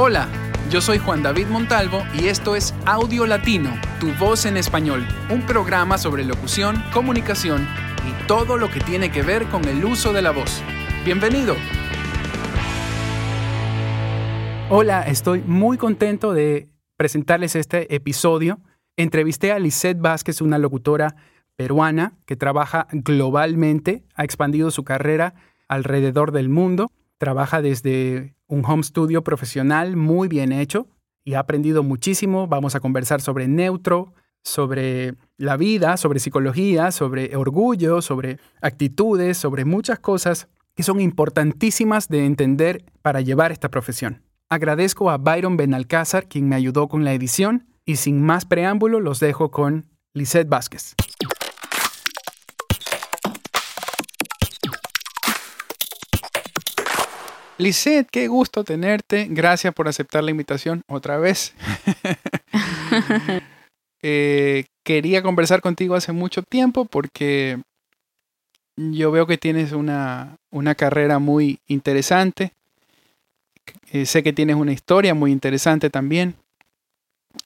Hola, yo soy Juan David Montalvo y esto es Audio Latino, tu voz en español, un programa sobre locución, comunicación y todo lo que tiene que ver con el uso de la voz. Bienvenido. Hola, estoy muy contento de presentarles este episodio. Entrevisté a Lisette Vázquez, una locutora peruana que trabaja globalmente, ha expandido su carrera alrededor del mundo, trabaja desde un home studio profesional muy bien hecho y ha aprendido muchísimo. Vamos a conversar sobre neutro, sobre la vida, sobre psicología, sobre orgullo, sobre actitudes, sobre muchas cosas que son importantísimas de entender para llevar esta profesión. Agradezco a Byron Benalcázar, quien me ayudó con la edición, y sin más preámbulo los dejo con Lisette Vázquez. Lisette, qué gusto tenerte. Gracias por aceptar la invitación otra vez. Eh, quería conversar contigo hace mucho tiempo porque yo veo que tienes una, una carrera muy interesante. Eh, sé que tienes una historia muy interesante también.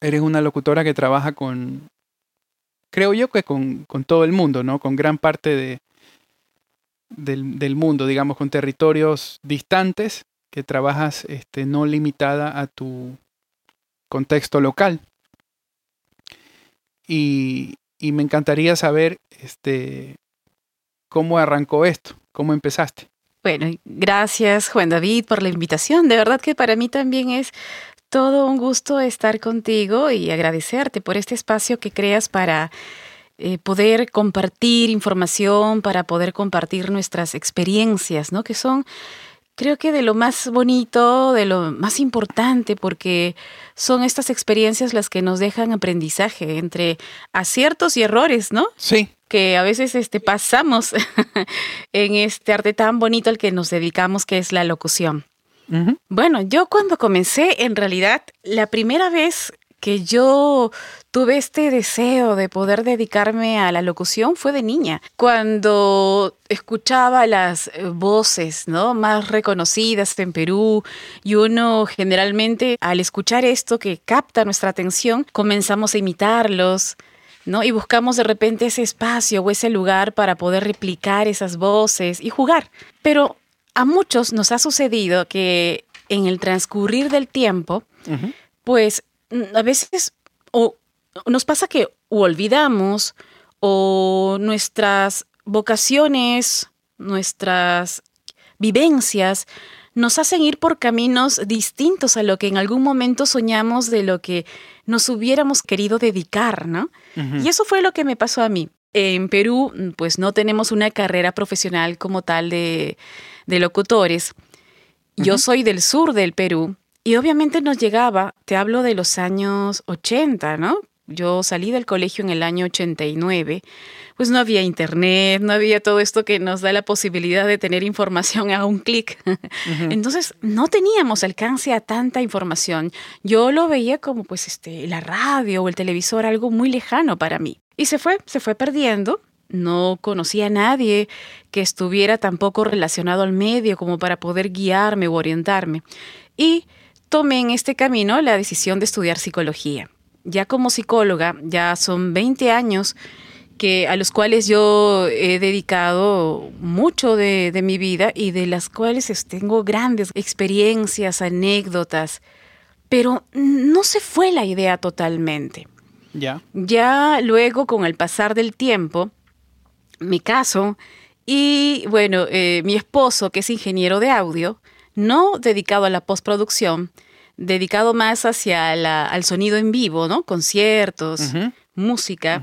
Eres una locutora que trabaja con, creo yo que con, con todo el mundo, ¿no? Con gran parte de, del, mundo, digamos, con territorios distantes, que trabajas este, no limitada a tu contexto local. Y, y, me encantaría saber este, cómo arrancó esto, cómo empezaste. Bueno, gracias Juan David por la invitación. De verdad que para mí también es todo un gusto estar contigo y agradecerte por este espacio que creas para eh, poder compartir información, para poder compartir nuestras experiencias, ¿no? Que son, creo que de lo más bonito, de lo más importante, porque son estas experiencias las que nos dejan aprendizaje entre aciertos y errores, ¿no? Sí. Que a veces este, pasamos en este arte tan bonito al que nos dedicamos, que es la locución. Bueno, yo cuando comencé, en realidad, la primera vez que yo tuve este deseo de poder dedicarme a la locución fue de niña, cuando escuchaba las eh, voces ¿no? más reconocidas en Perú y uno generalmente al escuchar esto que capta nuestra atención, comenzamos a imitarlos. ¿no? Y buscamos de repente ese espacio o ese lugar para poder replicar esas voces y jugar. Pero a muchos nos ha sucedido que en el transcurrir del tiempo, pues a veces o nos pasa que olvidamos o nuestras vocaciones, nuestras vivencias nos hacen ir por caminos distintos a lo que en algún momento soñamos de lo que nos hubiéramos querido dedicar, ¿no? Y eso fue lo que me pasó a mí. En Perú, pues no tenemos una carrera profesional como tal de, locutores. Yo soy del sur del Perú y obviamente nos llegaba, te hablo de los años 80, ¿no? Yo salí del colegio en el año 89, pues no había internet, no había todo esto que nos da la posibilidad de tener información a un clic. Entonces, no teníamos alcance a tanta información. Yo lo veía como pues este la radio o el televisor algo muy lejano para mí. Y se fue, se fue perdiendo. No conocía a nadie que estuviera tampoco relacionado al medio como para poder guiarme o orientarme. Y tomé en este camino la decisión de estudiar psicología. Ya como psicóloga, ya son 20 años que, a los cuales yo he dedicado mucho de, mi vida y de las cuales tengo grandes experiencias, anécdotas, pero no se fue la idea totalmente. Ya. Ya luego, con el pasar del tiempo, me caso y, bueno, eh, mi esposo, que es ingeniero de audio, no dedicado a la postproducción, dedicado más hacia la, al sonido en vivo, ¿no? Conciertos, música.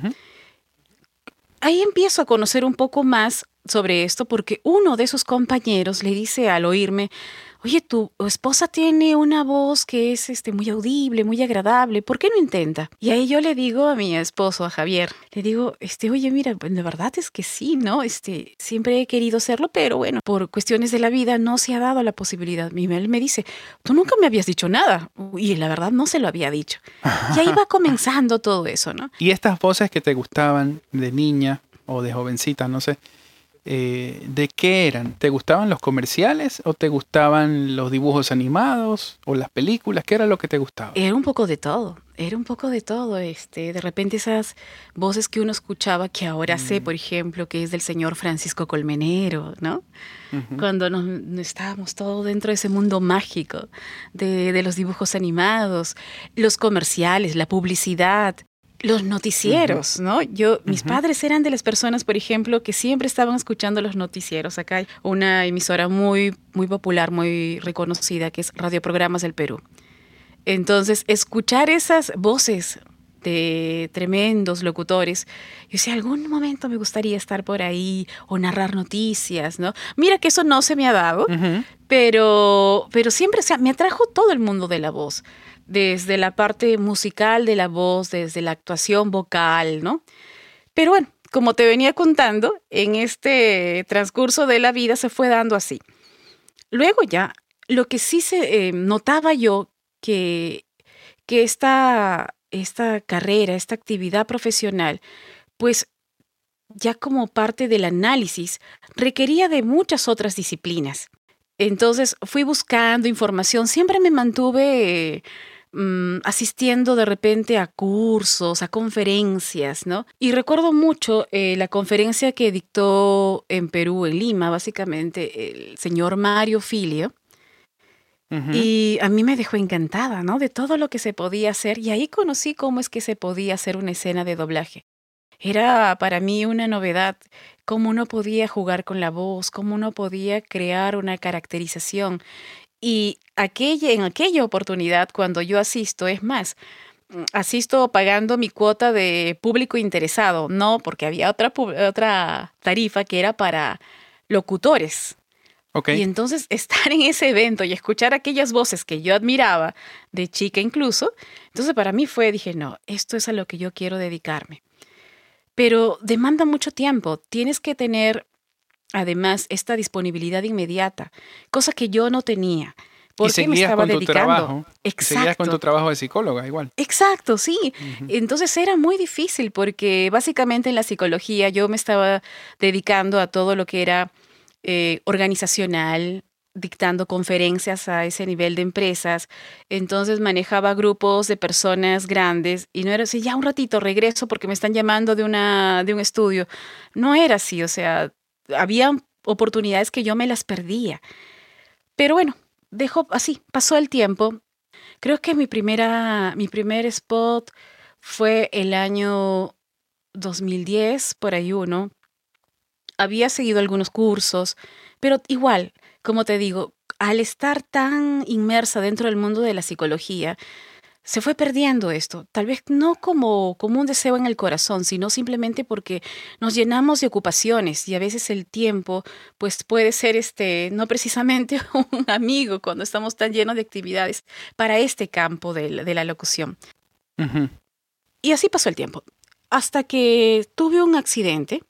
Ahí empiezo a conocer un poco más sobre esto porque uno de sus compañeros le dice al oírme, oye, tu esposa tiene una voz que es este, muy audible, muy agradable, ¿por qué no intenta? Y ahí yo le digo a mi esposo, a Javier, le digo, este, oye, mira, pues, de verdad es que sí, ¿no? Este, siempre he querido hacerlo, pero bueno, por cuestiones de la vida no se ha dado la posibilidad. Y él me dice, tú nunca me habías dicho nada. Y la verdad no se lo había dicho. Y ahí va comenzando todo eso, ¿no? Y estas voces que te gustaban de niña o de jovencita, no sé, eh, ¿de qué eran? ¿Te gustaban los comerciales o te gustaban los dibujos animados o las películas? ¿Qué era lo que te gustaba? Era un poco de todo, era un poco de todo. Este, de repente esas voces que uno escuchaba, que ahora sé, mm. por ejemplo, que es del señor Francisco Colmenero, ¿no? Cuando nos, estábamos todos dentro de ese mundo mágico de, de los dibujos animados, los comerciales, la publicidad, los noticieros, ¿no? Yo, mis padres eran de las personas, por ejemplo, que siempre estaban escuchando los noticieros. Acá hay una emisora muy, muy popular, muy reconocida, que es Radio Programas del Perú. Entonces, escuchar esas voces de tremendos locutores, yo decía, algún momento me gustaría estar por ahí o narrar noticias, ¿no? Mira que eso no se me ha dado, pero, pero siempre, o sea, me atrajo todo el mundo de la voz desde la parte musical de la voz, desde la actuación vocal, ¿no? Pero bueno, como te venía contando, en este transcurso de la vida se fue dando así. Luego ya, lo que sí se eh, notaba yo que, que esta, esta carrera, esta actividad profesional, pues ya como parte del análisis, requería de muchas otras disciplinas. Entonces fui buscando información, siempre me mantuve Mm, asistiendo de repente a cursos, a conferencias, ¿no? Y recuerdo mucho eh, la conferencia que dictó en Perú, en Lima, básicamente, el señor Mario Filio. Y a mí me dejó encantada, ¿no? De todo lo que se podía hacer. Y ahí conocí cómo es que se podía hacer una escena de doblaje. Era para mí una novedad cómo uno podía jugar con la voz, cómo uno podía crear una caracterización. Y aquella, en aquella oportunidad, cuando yo asisto, es más, mm, asisto pagando mi cuota de público interesado, no, porque había otra, otra tarifa que era para locutores. Y entonces estar en ese evento y escuchar aquellas voces que yo admiraba, de chica incluso, entonces para mí fue, dije, no, esto es a lo que yo quiero dedicarme. Pero demanda mucho tiempo, tienes que tener además esta disponibilidad inmediata, cosa que yo no tenía. Porque me estaba con dedicando. Tu trabajo, Exacto. Seguías con tu trabajo de psicóloga igual. Exacto, sí. Entonces era muy difícil porque básicamente en la psicología yo me estaba dedicando a todo lo que era eh, organizacional, dictando conferencias a ese nivel de empresas. Entonces manejaba grupos de personas grandes y no era así, ya un ratito regreso porque me están llamando de, una, de un estudio. No era así, o sea, había oportunidades que yo me las perdía. Pero bueno, dejó así, pasó el tiempo. Creo que mi primera, mi primer spot fue el año 2010, por ahí uno. Había seguido algunos cursos, pero igual, como te digo, al estar tan inmersa dentro del mundo de la psicología, se fue perdiendo esto, tal vez no como, como un deseo en el corazón, sino simplemente porque nos llenamos de ocupaciones y a veces el tiempo pues puede ser este no precisamente un amigo cuando estamos tan llenos de actividades para este campo de la, locución. Y así pasó el tiempo, hasta que tuve un accidente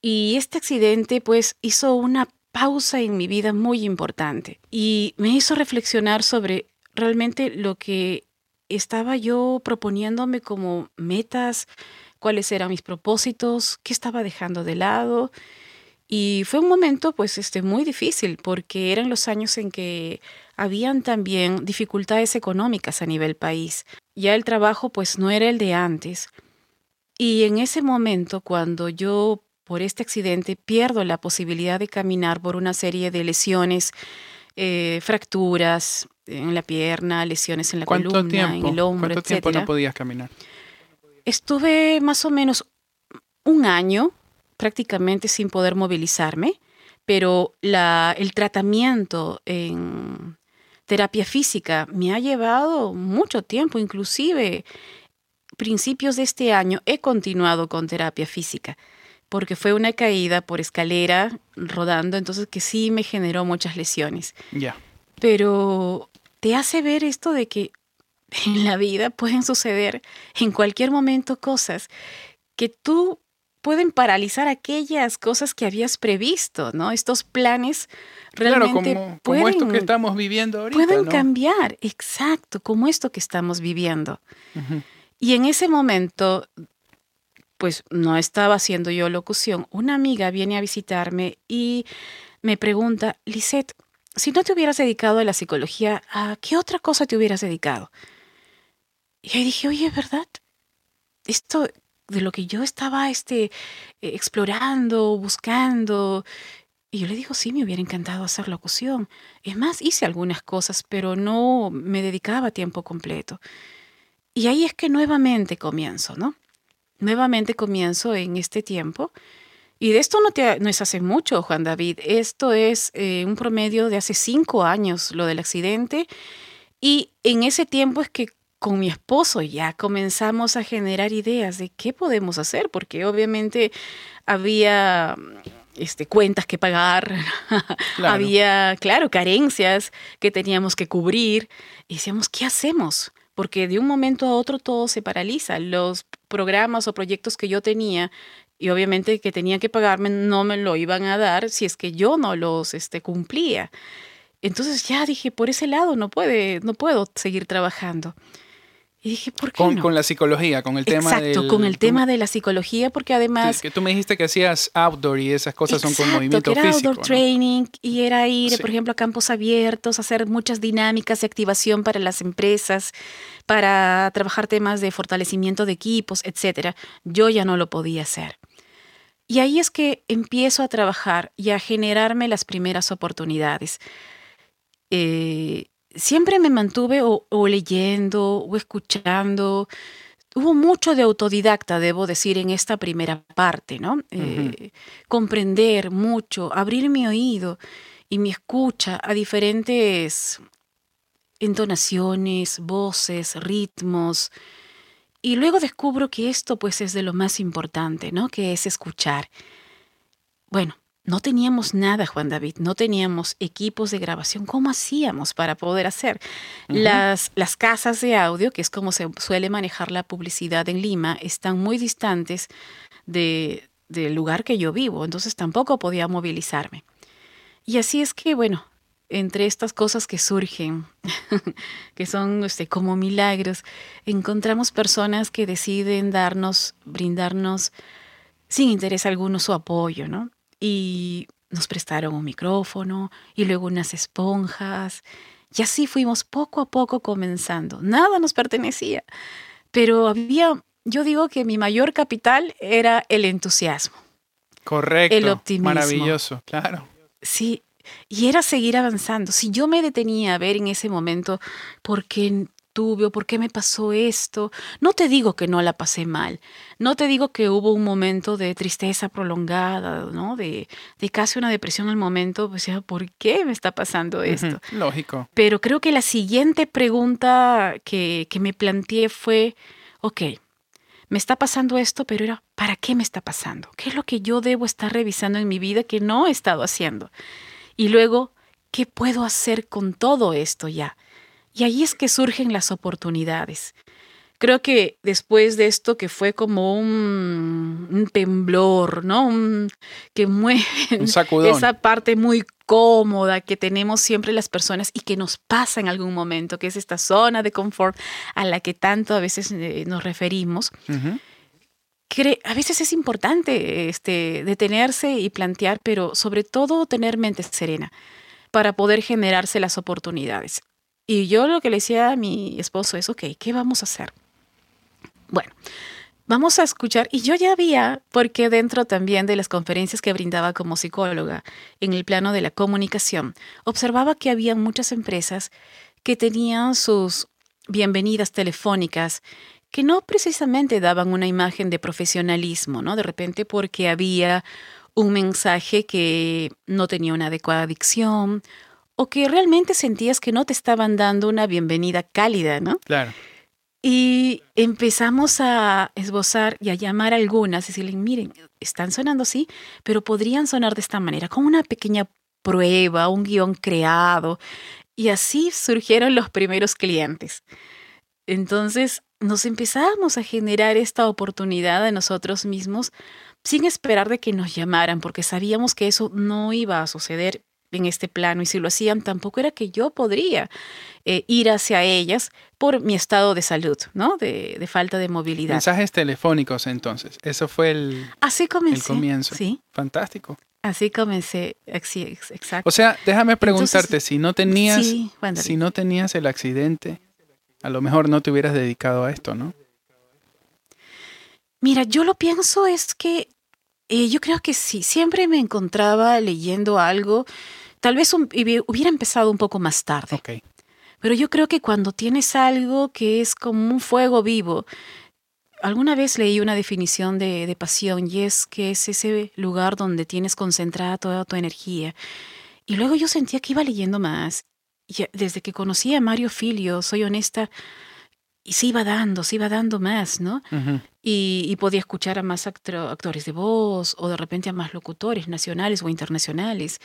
y este accidente pues hizo una pausa en mi vida muy importante y me hizo reflexionar sobre realmente lo que estaba yo proponiéndome como metas, cuáles eran mis propósitos, qué estaba dejando de lado. Y fue un momento pues este muy difícil porque eran los años en que habían también dificultades económicas a nivel país. Ya el trabajo pues no era el de antes. Y en ese momento cuando yo por este accidente pierdo la posibilidad de caminar por una serie de lesiones, eh, fracturas, en la pierna, lesiones en la columna, en el hombro, ¿Cuánto tiempo no podías caminar? Estuve más o menos un año prácticamente sin poder movilizarme, pero la, el tratamiento en terapia física me ha llevado mucho tiempo, inclusive principios de este año he continuado con terapia física, porque fue una caída por escalera rodando, entonces que sí me generó muchas lesiones. Ya. Pero te hace ver esto de que en la vida pueden suceder en cualquier momento cosas que tú pueden paralizar aquellas cosas que habías previsto, ¿no? Estos planes realmente claro, como, esto que estamos viviendo ahorita. Pueden cambiar, exacto, como esto que estamos viviendo. Y en ese momento pues no estaba haciendo yo locución, una amiga viene a visitarme y me pregunta, Lisette, si no te hubieras dedicado a la psicología, ¿a qué otra cosa te hubieras dedicado? Y ahí dije, oye, ¿verdad? Esto de lo que yo estaba este, explorando, buscando. Y yo le digo, sí, me hubiera encantado hacer locución. Es más, hice algunas cosas, pero no me dedicaba tiempo completo. Y ahí es que nuevamente comienzo, ¿no? Nuevamente comienzo en este tiempo. Y de esto no, te, no es hace mucho, Juan David. Esto es eh, un promedio de hace cinco años, lo del accidente. Y en ese tiempo es que con mi esposo ya comenzamos a generar ideas de qué podemos hacer, porque obviamente había este, cuentas que pagar, había, claro, carencias que teníamos que cubrir. Y decíamos, ¿qué hacemos? Porque de un momento a otro todo se paraliza. Los programas o proyectos que yo tenía y obviamente que tenía que pagarme no me lo iban a dar si es que yo no los este, cumplía. Entonces ya dije, por ese lado no puede, no puedo seguir trabajando. Y dije, ¿por qué con, no? con la psicología, con el tema Exacto, con el tema de la psicología, porque además... Que, que, tú me dijiste que hacías outdoor y esas cosas exacto, son con movimiento que era físico. outdoor ¿no? training y era ir, Sí. por ejemplo, a campos abiertos, hacer muchas dinámicas de activación para las empresas, para trabajar temas de fortalecimiento de equipos, etcétera. Yo ya no lo podía hacer. Y ahí es que empiezo a trabajar y a generarme las primeras oportunidades. Eh, siempre me mantuve o, o leyendo o escuchando. Hubo mucho de autodidacta, debo decir, en esta primera parte, ¿no? Eh, comprender mucho, abrir mi oído y mi escucha a diferentes entonaciones, voces, ritmos. Y luego descubro que esto pues es de lo más importante, ¿no? Que es escuchar. Bueno, no teníamos nada, Juan David, no teníamos equipos de grabación. ¿Cómo hacíamos para poder hacer? Las, las casas de audio, que es como se suele manejar la publicidad en Lima, están muy distantes de, del lugar que yo vivo, entonces tampoco podía movilizarme. Y así es que, bueno, entre estas cosas que surgen, que son este, como milagros, encontramos personas que deciden darnos, brindarnos sin interés alguno su apoyo, ¿no? Y nos prestaron un micrófono y luego unas esponjas. Y así fuimos poco a poco comenzando. Nada nos pertenecía, pero había, yo digo que mi mayor capital era el entusiasmo. Correcto. El optimismo. Maravilloso, claro. Sí, y era seguir avanzando. Si yo me detenía a ver en ese momento por qué tuve o por qué me pasó esto, no te digo que no la pasé mal, no te digo que hubo un momento de tristeza prolongada, ¿no? De, de casi una depresión al momento, pues ya, ¿por qué me está pasando esto? Lógico. Pero creo que la siguiente pregunta que, que me planteé fue, ok, me está pasando esto, pero era, ¿para qué me está pasando? ¿Qué es lo que yo debo estar revisando en mi vida que no he estado haciendo? Y luego, ¿qué puedo hacer con todo esto ya? Y ahí es que surgen las oportunidades. Creo que después de esto que fue como un, un temblor, ¿no? Un, que mueve esa parte muy cómoda que tenemos siempre las personas y que nos pasa en algún momento, que es esta zona de confort a la que tanto a veces eh, nos referimos. A veces es importante este, detenerse y plantear, pero sobre todo tener mente serena para poder generarse las oportunidades. Y yo lo que le decía a mi esposo es, ok, ¿qué vamos a hacer? Bueno, vamos a escuchar, y yo ya había, porque dentro también de las conferencias que brindaba como psicóloga en el plano de la comunicación, observaba que había muchas empresas que tenían sus bienvenidas telefónicas que no precisamente daban una imagen de profesionalismo, ¿no? De repente porque había un mensaje que no tenía una adecuada dicción o que realmente sentías que no te estaban dando una bienvenida cálida, ¿no? Claro. Y empezamos a esbozar y a llamar a algunas y decirle, miren, están sonando así, pero podrían sonar de esta manera, como una pequeña prueba, un guion creado. Y así surgieron los primeros clientes. Entonces nos empezamos a generar esta oportunidad a nosotros mismos sin esperar de que nos llamaran, porque sabíamos que eso no iba a suceder en este plano y si lo hacían tampoco era que yo podría eh, ir hacia ellas por mi estado de salud, ¿no? De, falta de movilidad. Mensajes telefónicos entonces, eso fue el, Así comencé, el comienzo. Sí. Fantástico. Así comencé, exacto. O sea, déjame preguntarte, si no tenías, si no tenías el accidente, a lo mejor no te hubieras dedicado a esto, ¿no? Mira, yo lo pienso es que eh, yo creo que sí, siempre me encontraba leyendo algo, tal vez hubiera empezado un poco más tarde. Pero yo creo que cuando tienes algo que es como un fuego vivo, alguna vez leí una definición de, pasión y es que es ese lugar donde tienes concentrada toda tu energía. Y luego yo sentía que iba leyendo más. Y desde que conocí a Mario Filio, soy honesta, y se iba dando, se iba dando más, ¿no? y, podía escuchar a más actores de voz o de repente a más locutores nacionales o internacionales.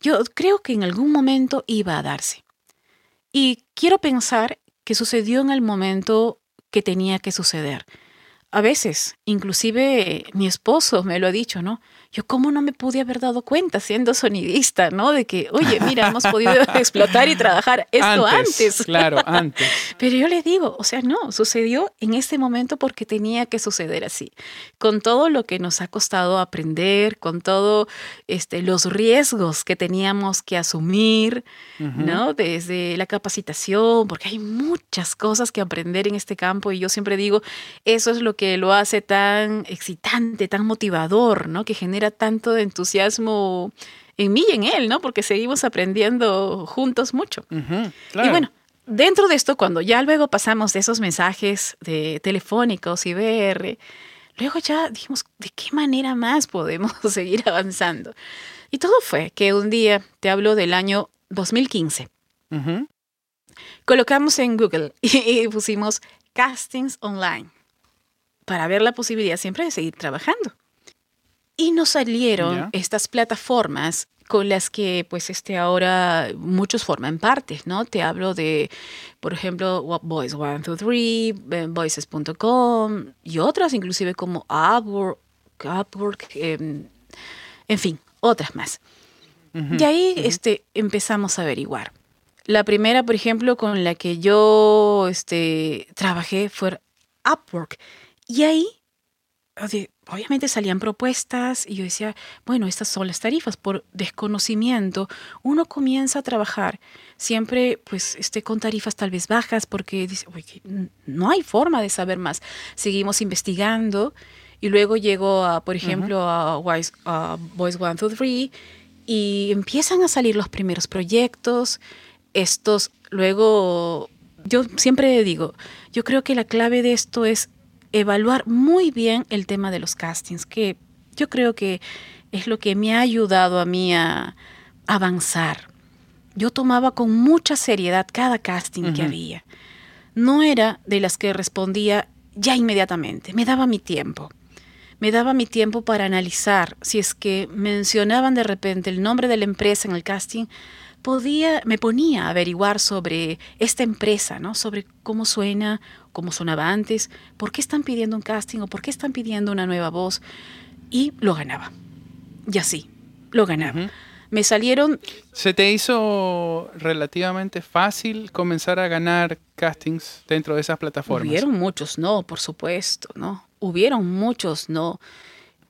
Yo creo que en algún momento iba a darse. Y quiero pensar que sucedió en el momento que tenía que suceder. A veces, inclusive mi esposo me lo ha dicho, ¿no? Yo cómo no me pude haber dado cuenta siendo sonidista, ¿no? De que, oye, mira, hemos podido explotar y trabajar esto antes. Claro, antes. Pero yo le digo, o sea, no, sucedió en este momento porque tenía que suceder así. Con todo lo que nos ha costado aprender, con todo este, los riesgos que teníamos que asumir, ¿no? Desde la capacitación, porque hay muchas cosas que aprender en este campo y yo siempre digo, eso es lo que lo hace tan excitante, tan motivador, ¿no? Que genera tanto de entusiasmo en mí y en él, ¿no? Porque seguimos aprendiendo juntos mucho. Y bueno, dentro de esto, cuando ya luego pasamos de esos mensajes de telefónicos y VR, luego ya dijimos, ¿de qué manera más podemos seguir avanzando? Y todo fue que un día, te hablo del año 2015, colocamos en Google y pusimos castings online para ver la posibilidad siempre de seguir trabajando. Y nos salieron estas plataformas con las que pues este ahora muchos forman parte, ¿no? Te hablo de, por ejemplo, Voice123, Voices.com y otras inclusive como Upwork, Upwork em, en fin, otras más. y ahí este, empezamos a averiguar. La primera, por ejemplo, con la que yo este, trabajé fue Upwork. Y ahí obviamente salían propuestas y yo decía, bueno, estas son las tarifas. Por desconocimiento, uno comienza a trabajar siempre pues este, con tarifas tal vez bajas porque dice, no hay forma de saber más. Seguimos investigando y luego llego a, por ejemplo, a, Voice, a Voice One, Two, Three y empiezan a salir los primeros proyectos. Estos, luego, yo siempre digo, yo creo que la clave de esto es evaluar muy bien el tema de los castings, que yo creo que es lo que me ha ayudado a mí a avanzar. Yo tomaba con mucha seriedad cada casting que había. No era de las que respondía ya inmediatamente, me daba mi tiempo. Me daba mi tiempo para analizar si es que mencionaban de repente el nombre de la empresa en el casting, podía, me ponía a averiguar sobre esta empresa, ¿no? Sobre cómo suena, cómo sonaba antes, por qué están pidiendo un casting o por qué están pidiendo una nueva voz. Y lo ganaba. Y así, lo ganaba. Me salieron... ¿Se te hizo relativamente fácil comenzar a ganar castings dentro de esas plataformas? Hubieron muchos, no, por supuesto, ¿no? Hubieron muchos, no.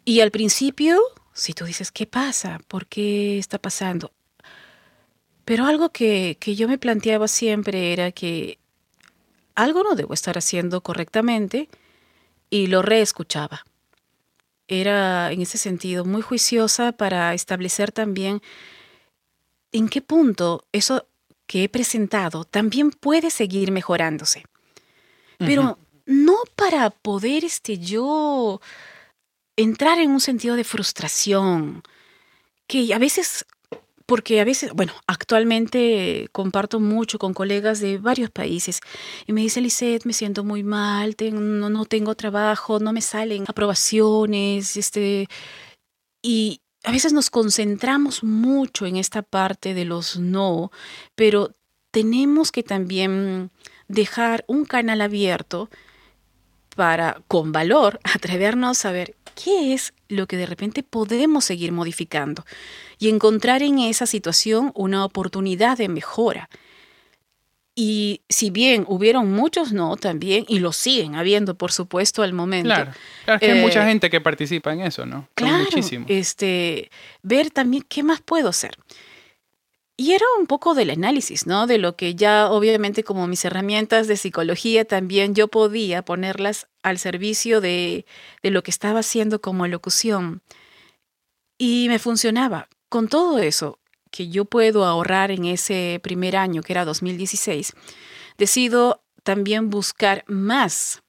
Y al principio, si tú dices, ¿qué pasa? ¿Por qué está pasando? Pero algo que, que yo me planteaba siempre era que algo no debo estar haciendo correctamente y lo reescuchaba. Era en ese sentido muy juiciosa para establecer también en qué punto eso que he presentado también puede seguir mejorándose. Pero no para poder este, yo entrar en un sentido de frustración, que a veces porque a veces, bueno, actualmente comparto mucho con colegas de varios países y me dice, Lisette, me siento muy mal, no, no, tengo trabajo, no me salen aprobaciones, este, y a veces nos concentramos mucho en esta parte de los no, pero tenemos que también dejar un canal abierto para, con valor, atrevernos a ver qué es lo que de repente podemos seguir modificando y encontrar en esa situación una oportunidad de mejora. Y si bien hubieron muchos no también, y lo siguen habiendo, por supuesto, al momento. Claro, claro que hay mucha eh, gente que participa en eso, ¿no? Claro, muchísimo. Este, ver también qué más puedo hacer. Y era un poco del análisis, ¿no? De lo que ya obviamente como mis herramientas de psicología también yo podía ponerlas al servicio de, de lo que estaba haciendo como locución. Y me funcionaba. Con todo eso, que yo puedo ahorrar en ese primer año, que era 2016, decido también buscar más.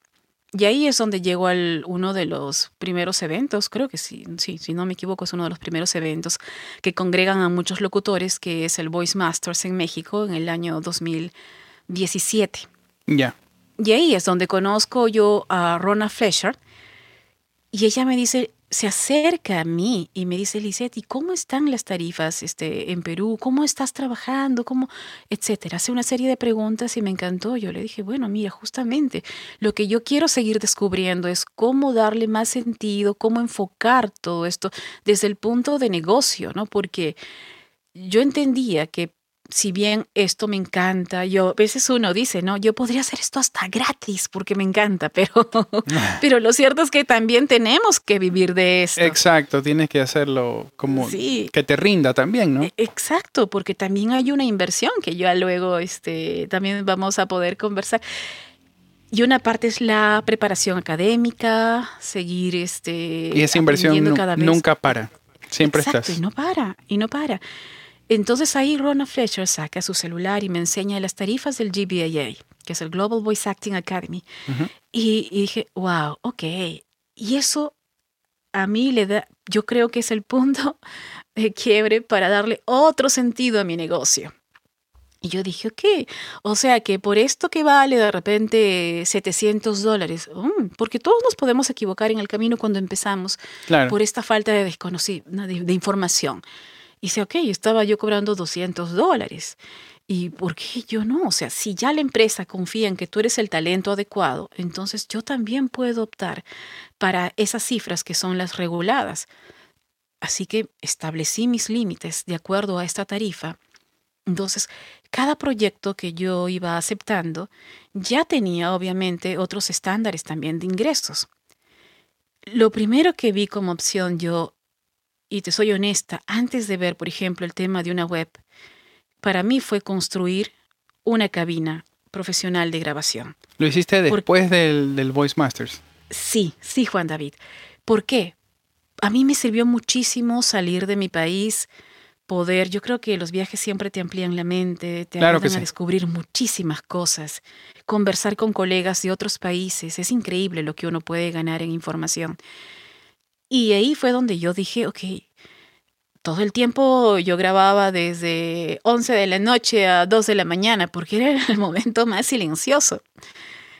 Y ahí es donde llego al uno de los primeros eventos, creo que sí, sí, si no me equivoco, es uno de los primeros eventos que congregan a muchos locutores, que es el Voice Masters en México en el año 2017. Ya. Y ahí es donde conozco yo a Rona Fletcher y ella me dice, se acerca a mí y me dice, Lisette, ¿y cómo están las tarifas este, en Perú? ¿Cómo estás trabajando? ¿Cómo? Etcétera. Hace una serie de preguntas y me encantó. Yo le dije, bueno, mira, justamente lo que yo quiero seguir descubriendo es cómo darle más sentido, cómo enfocar todo esto desde el punto de negocio, ¿no? Porque yo entendía que si bien esto me encanta, yo a veces uno dice, no, yo podría hacer esto hasta gratis porque me encanta, pero, pero lo cierto es que también tenemos que vivir de esto. Exacto, tienes que hacerlo como que te rinda también, ¿no? E, exacto, porque también hay una inversión que ya luego este, también vamos a poder conversar. Y una parte es la preparación académica, seguir este. Y esa inversión nunca para. Siempre Exacto, estás. Y no para, y no para. Entonces ahí Rona Fletcher saca su celular y me enseña las tarifas del GBAA, que es el Global Voice Acting Academy. y, dije, wow, ok. Y eso a mí le da, yo creo que es el punto de quiebre para darle otro sentido a mi negocio. Y yo dije, ok, o sea que por esto que vale de repente 700 dólares, mm, porque todos nos podemos equivocar en el camino cuando empezamos por esta falta de, de información. Y dice, ok, estaba yo cobrando 200 dólares. ¿Y por qué yo no? O sea, si ya la empresa confía en que tú eres el talento adecuado, entonces yo también puedo optar para esas cifras que son las reguladas. Así que establecí mis límites de acuerdo a esta tarifa. Entonces, cada proyecto que yo iba aceptando ya tenía obviamente otros estándares también de ingresos. Lo primero que vi como opción yo y te soy honesta, antes de ver, por ejemplo, el tema de una web, para mí fue construir una cabina profesional de grabación. ¿Lo hiciste después del, del Voice Masters? Sí, sí, Juan David. ¿Por qué? A mí me sirvió muchísimo salir de mi país, poder, yo creo que los viajes siempre te amplían la mente, te ayudan a descubrir muchísimas cosas, conversar con colegas de otros países, es increíble lo que uno puede ganar en información. Y ahí fue donde yo dije, ok, todo el tiempo yo grababa desde 11 de la noche a 2 de la mañana, porque era el momento más silencioso.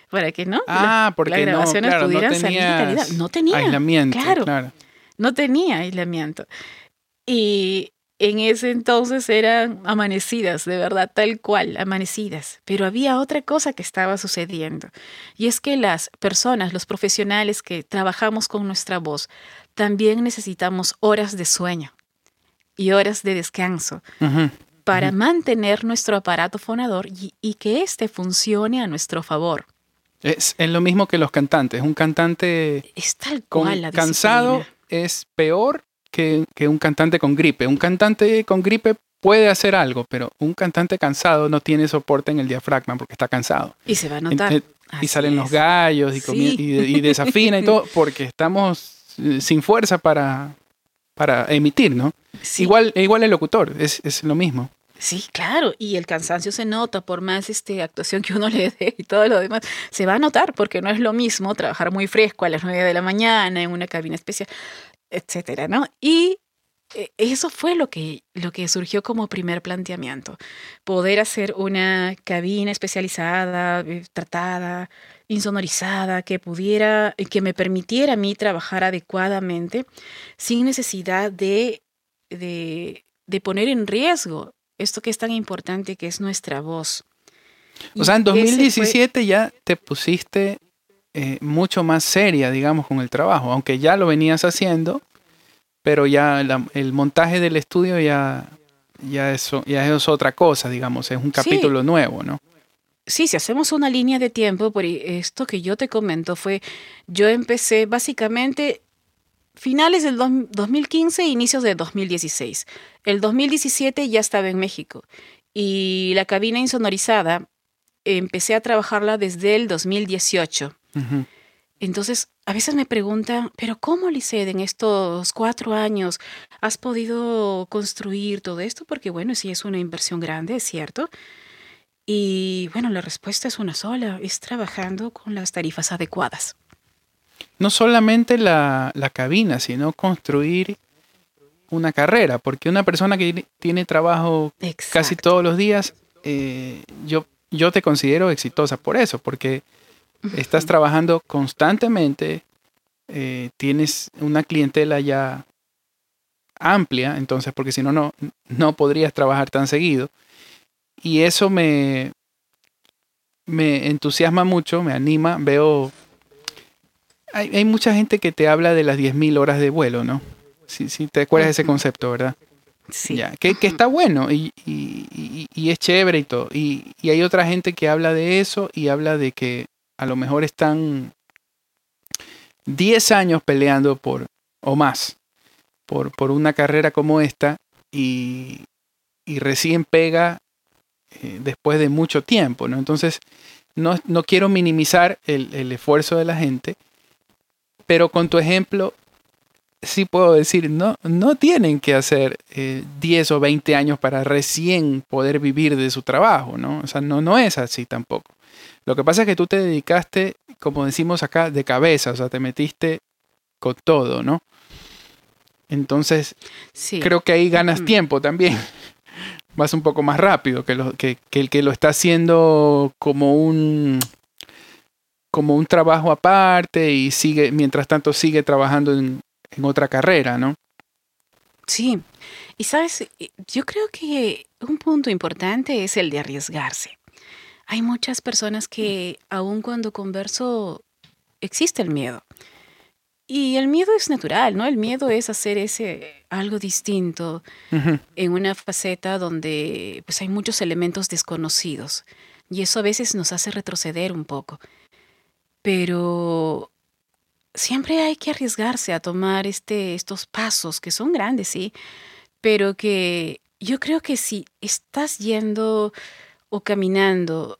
Para que no, ah, porque las grabaciones no, pudieran salir de calidad. No tenía aislamiento, claro. No tenía aislamiento. Y en ese entonces eran amanecidas, de verdad, tal cual, amanecidas. Pero había otra cosa que estaba sucediendo. Y es que las personas, los profesionales que trabajamos con nuestra voz, también necesitamos horas de sueño y horas de descanso para mantener nuestro aparato fonador y, que éste funcione a nuestro favor. Es, lo mismo que los cantantes. Un cantante es tal cual cansado es peor que, un cantante con gripe. Un cantante con gripe puede hacer algo, pero un cantante cansado no tiene soporte en el diafragma porque está cansado. Y se va a notar. y salen los gallos y, desafina y todo porque estamos eh, sin fuerza para, para emitir, ¿no? Igual, igual el locutor, es, es, lo mismo. Sí, claro, y el cansancio se nota por más este, actuación que uno le dé y todo lo demás. Se va a notar porque no es lo mismo trabajar muy fresco a las 9 de la mañana en una cabina especial etcétera, ¿no? Y eh, eso fue lo que, lo que surgió como primer planteamiento, poder hacer una cabina especializada, eh, tratada, insonorizada, que pudiera, que me permitiera a mí trabajar adecuadamente sin necesidad de, de, de poner en riesgo esto que es tan importante que es nuestra voz. O sea, en 2017 ya te pusiste eh, mucho más seria, digamos, con el trabajo, aunque ya lo venías haciendo, pero ya el montaje del estudio ya, ya, eso, ya es otra cosa, digamos, es un capítulo nuevo, ¿no? Sí, si hacemos una línea de tiempo, por esto que yo te comento fue, yo empecé básicamente finales del 2015 e inicios de 2016. El 2017 ya estaba en México y la cabina insonorizada empecé a trabajarla desde el 2018. Entonces, a veces me preguntan, pero ¿cómo, Lisset, en estos cuatro años has podido construir todo esto? Porque, bueno, sí es una inversión grande, es cierto. Y, bueno, la respuesta es una sola, es trabajando con las tarifas adecuadas no solamente la, cabina, sino construir una carrera, porque una persona que tiene trabajo casi todos los días, eh, yo, yo te considero exitosa por eso, porque estás trabajando constantemente, eh, tienes una clientela ya amplia, entonces, porque si no, no, no podrías trabajar tan seguido. Y eso me, me entusiasma mucho, me anima, veo hay, mucha gente que te habla de las 10.000 horas de vuelo, ¿no? Si, si te acuerdas de ese concepto, ¿verdad? Sí. que, está bueno y, es chévere y todo. Y, hay otra gente que habla de eso y habla de que a lo mejor están 10 años peleando por, o más, por, por una carrera como esta y, recién pega eh, después de mucho tiempo, ¿no? Entonces, no, no quiero minimizar el, el, esfuerzo de la gente, pero con tu ejemplo, sí puedo decir, no, no tienen que hacer 10 eh, o 20 años para recién poder vivir de su trabajo, ¿no? O sea, no, no es así tampoco. Lo que pasa es que tú te dedicaste, como decimos acá, de cabeza, o sea, te metiste con todo, ¿no? Entonces, creo que ahí ganas tiempo también. Vas un poco más rápido que, lo, que, que el que lo está haciendo como un como un trabajo aparte y sigue, mientras tanto sigue trabajando en, otra carrera, ¿no? Sí, y sabes, yo creo que un punto importante es el de arriesgarse. Hay muchas personas que aun cuando converso existe el miedo. Y el miedo es natural, ¿no? El miedo es hacer ese algo distinto en una faceta donde pues hay muchos elementos desconocidos y eso a veces nos hace retroceder un poco pero siempre hay que arriesgarse a tomar este, estos pasos que son grandes, sí, pero que yo creo que si estás yendo o caminando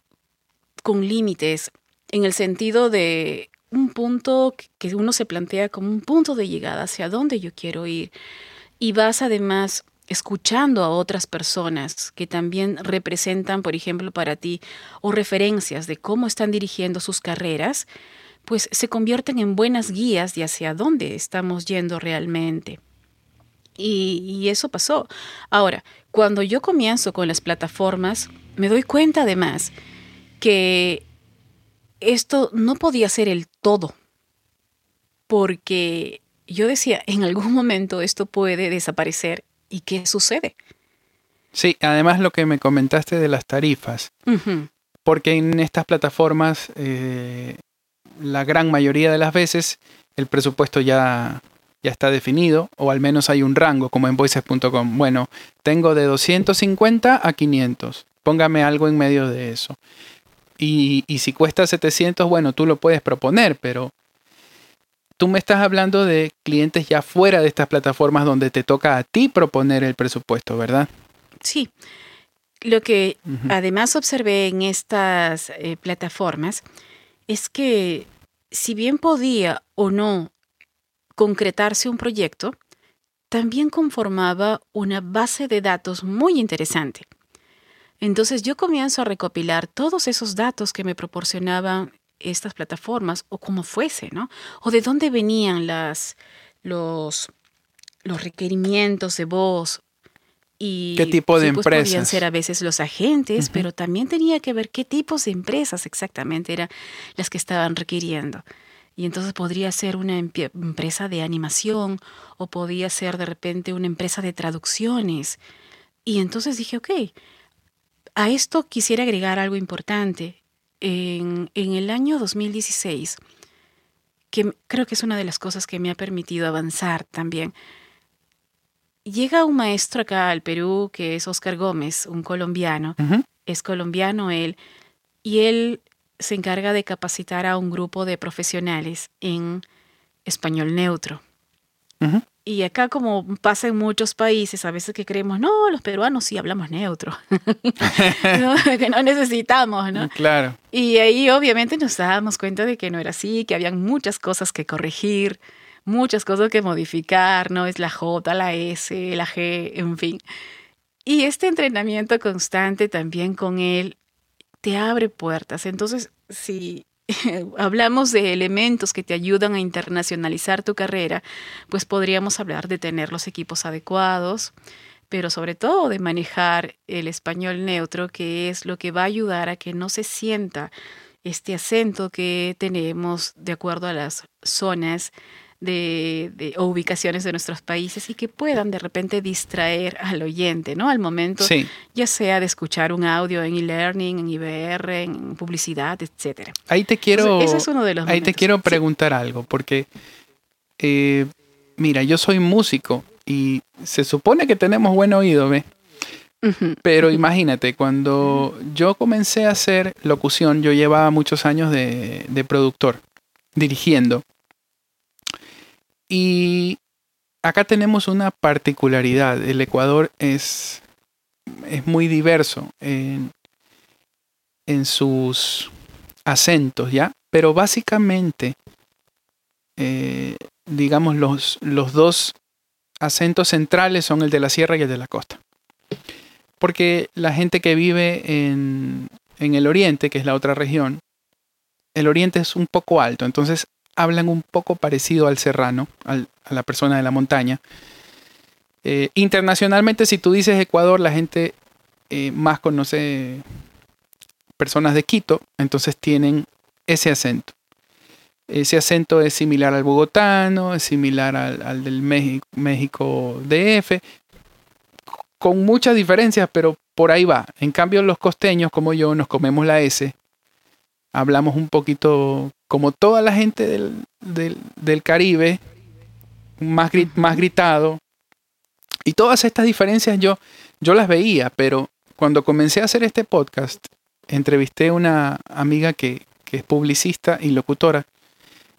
con límites en el sentido de un punto que uno se plantea como un punto de llegada hacia dónde yo quiero ir y vas además escuchando a otras personas que también representan, por ejemplo, para ti o referencias de cómo están dirigiendo sus carreras, pues se convierten en buenas guías de hacia dónde estamos yendo realmente. Y, y, eso pasó. Ahora, cuando yo comienzo con las plataformas, me doy cuenta además que esto no podía ser el todo, porque yo decía, en algún momento esto puede desaparecer ¿Y qué sucede? Sí, además lo que me comentaste de las tarifas, porque en estas plataformas eh, la gran mayoría de las veces el presupuesto ya, ya está definido o al menos hay un rango como en voices.com. Bueno, tengo de 250 a 500, póngame algo en medio de eso. Y, y si cuesta 700, bueno, tú lo puedes proponer, pero tú me estás hablando de clientes ya fuera de estas plataformas donde te toca a ti proponer el presupuesto, ¿verdad? Sí. Lo que además observé en estas eh, plataformas es que si bien podía o no concretarse un proyecto, también conformaba una base de datos muy interesante. Entonces yo comienzo a recopilar todos esos datos que me proporcionaban estas plataformas o como fuese, ¿no? O de dónde venían las, los, los requerimientos de voz y qué tipo de pues, empresas podían ser a veces los agentes, pero también tenía que ver qué tipos de empresas exactamente eran las que estaban requiriendo. Y entonces podría ser una empresa de animación o podía ser de repente una empresa de traducciones. Y entonces dije, ok, a esto quisiera agregar algo importante en, el año 2016 que creo que es una de las cosas que me ha permitido avanzar también. Llega un maestro acá al Perú que es Oscar Gómez, un colombiano. Es colombiano él. Y él se encarga de capacitar a un grupo de profesionales en español neutro. Y acá, como pasa en muchos países, a veces que creemos, no, los peruanos sí hablamos neutro, que no necesitamos, ¿no? Claro. Y ahí obviamente nos dábamos cuenta de que no era así, que habían muchas cosas que corregir, muchas cosas que modificar, ¿no? Es la J, la S, la G, en fin. Y este entrenamiento constante también con él te abre puertas. Entonces, si hablamos de elementos que te ayudan a internacionalizar tu carrera, pues podríamos hablar de tener los equipos adecuados, pero sobre todo de manejar el español neutro, que es lo que va a ayudar a que no se sienta este acento que tenemos de acuerdo a las zonas de, o ubicaciones de nuestros países y que puedan de repente distraer al oyente, ¿no? Al momento, ya sea de escuchar un audio en e-learning, en IBR, en publicidad, etcétera. Ahí te quiero, ahí te quiero preguntar algo, porque eh, mira, yo soy músico y se supone que tenemos buen oído, ¿ves? Pero imagínate, cuando yo comencé a hacer locución, yo llevaba muchos años de, de productor, dirigiendo. Y acá tenemos una particularidad. El Ecuador es, es muy diverso en, sus acentos, ¿ya? Pero básicamente, eh, digamos, los, los dos acentos centrales son el de la sierra y el de la costa. Porque la gente que vive en, en el oriente, que es la otra región, el oriente es un poco alto, entonces hablan un poco parecido al serrano, a la persona de la montaña. Eh, internacionalmente, si tú dices Ecuador, la gente eh, más conoce personas de Quito, entonces tienen ese acento. Ese acento es similar al bogotano, es similar al, del México, México DF, con muchas diferencias, pero por ahí va. En cambio, los costeños, como yo, nos comemos la S, hablamos un poquito como toda la gente del, Caribe, más, más gritado. Y todas estas diferencias yo, yo las veía, pero cuando comencé a hacer este podcast, entrevisté a una amiga que, es publicista y locutora,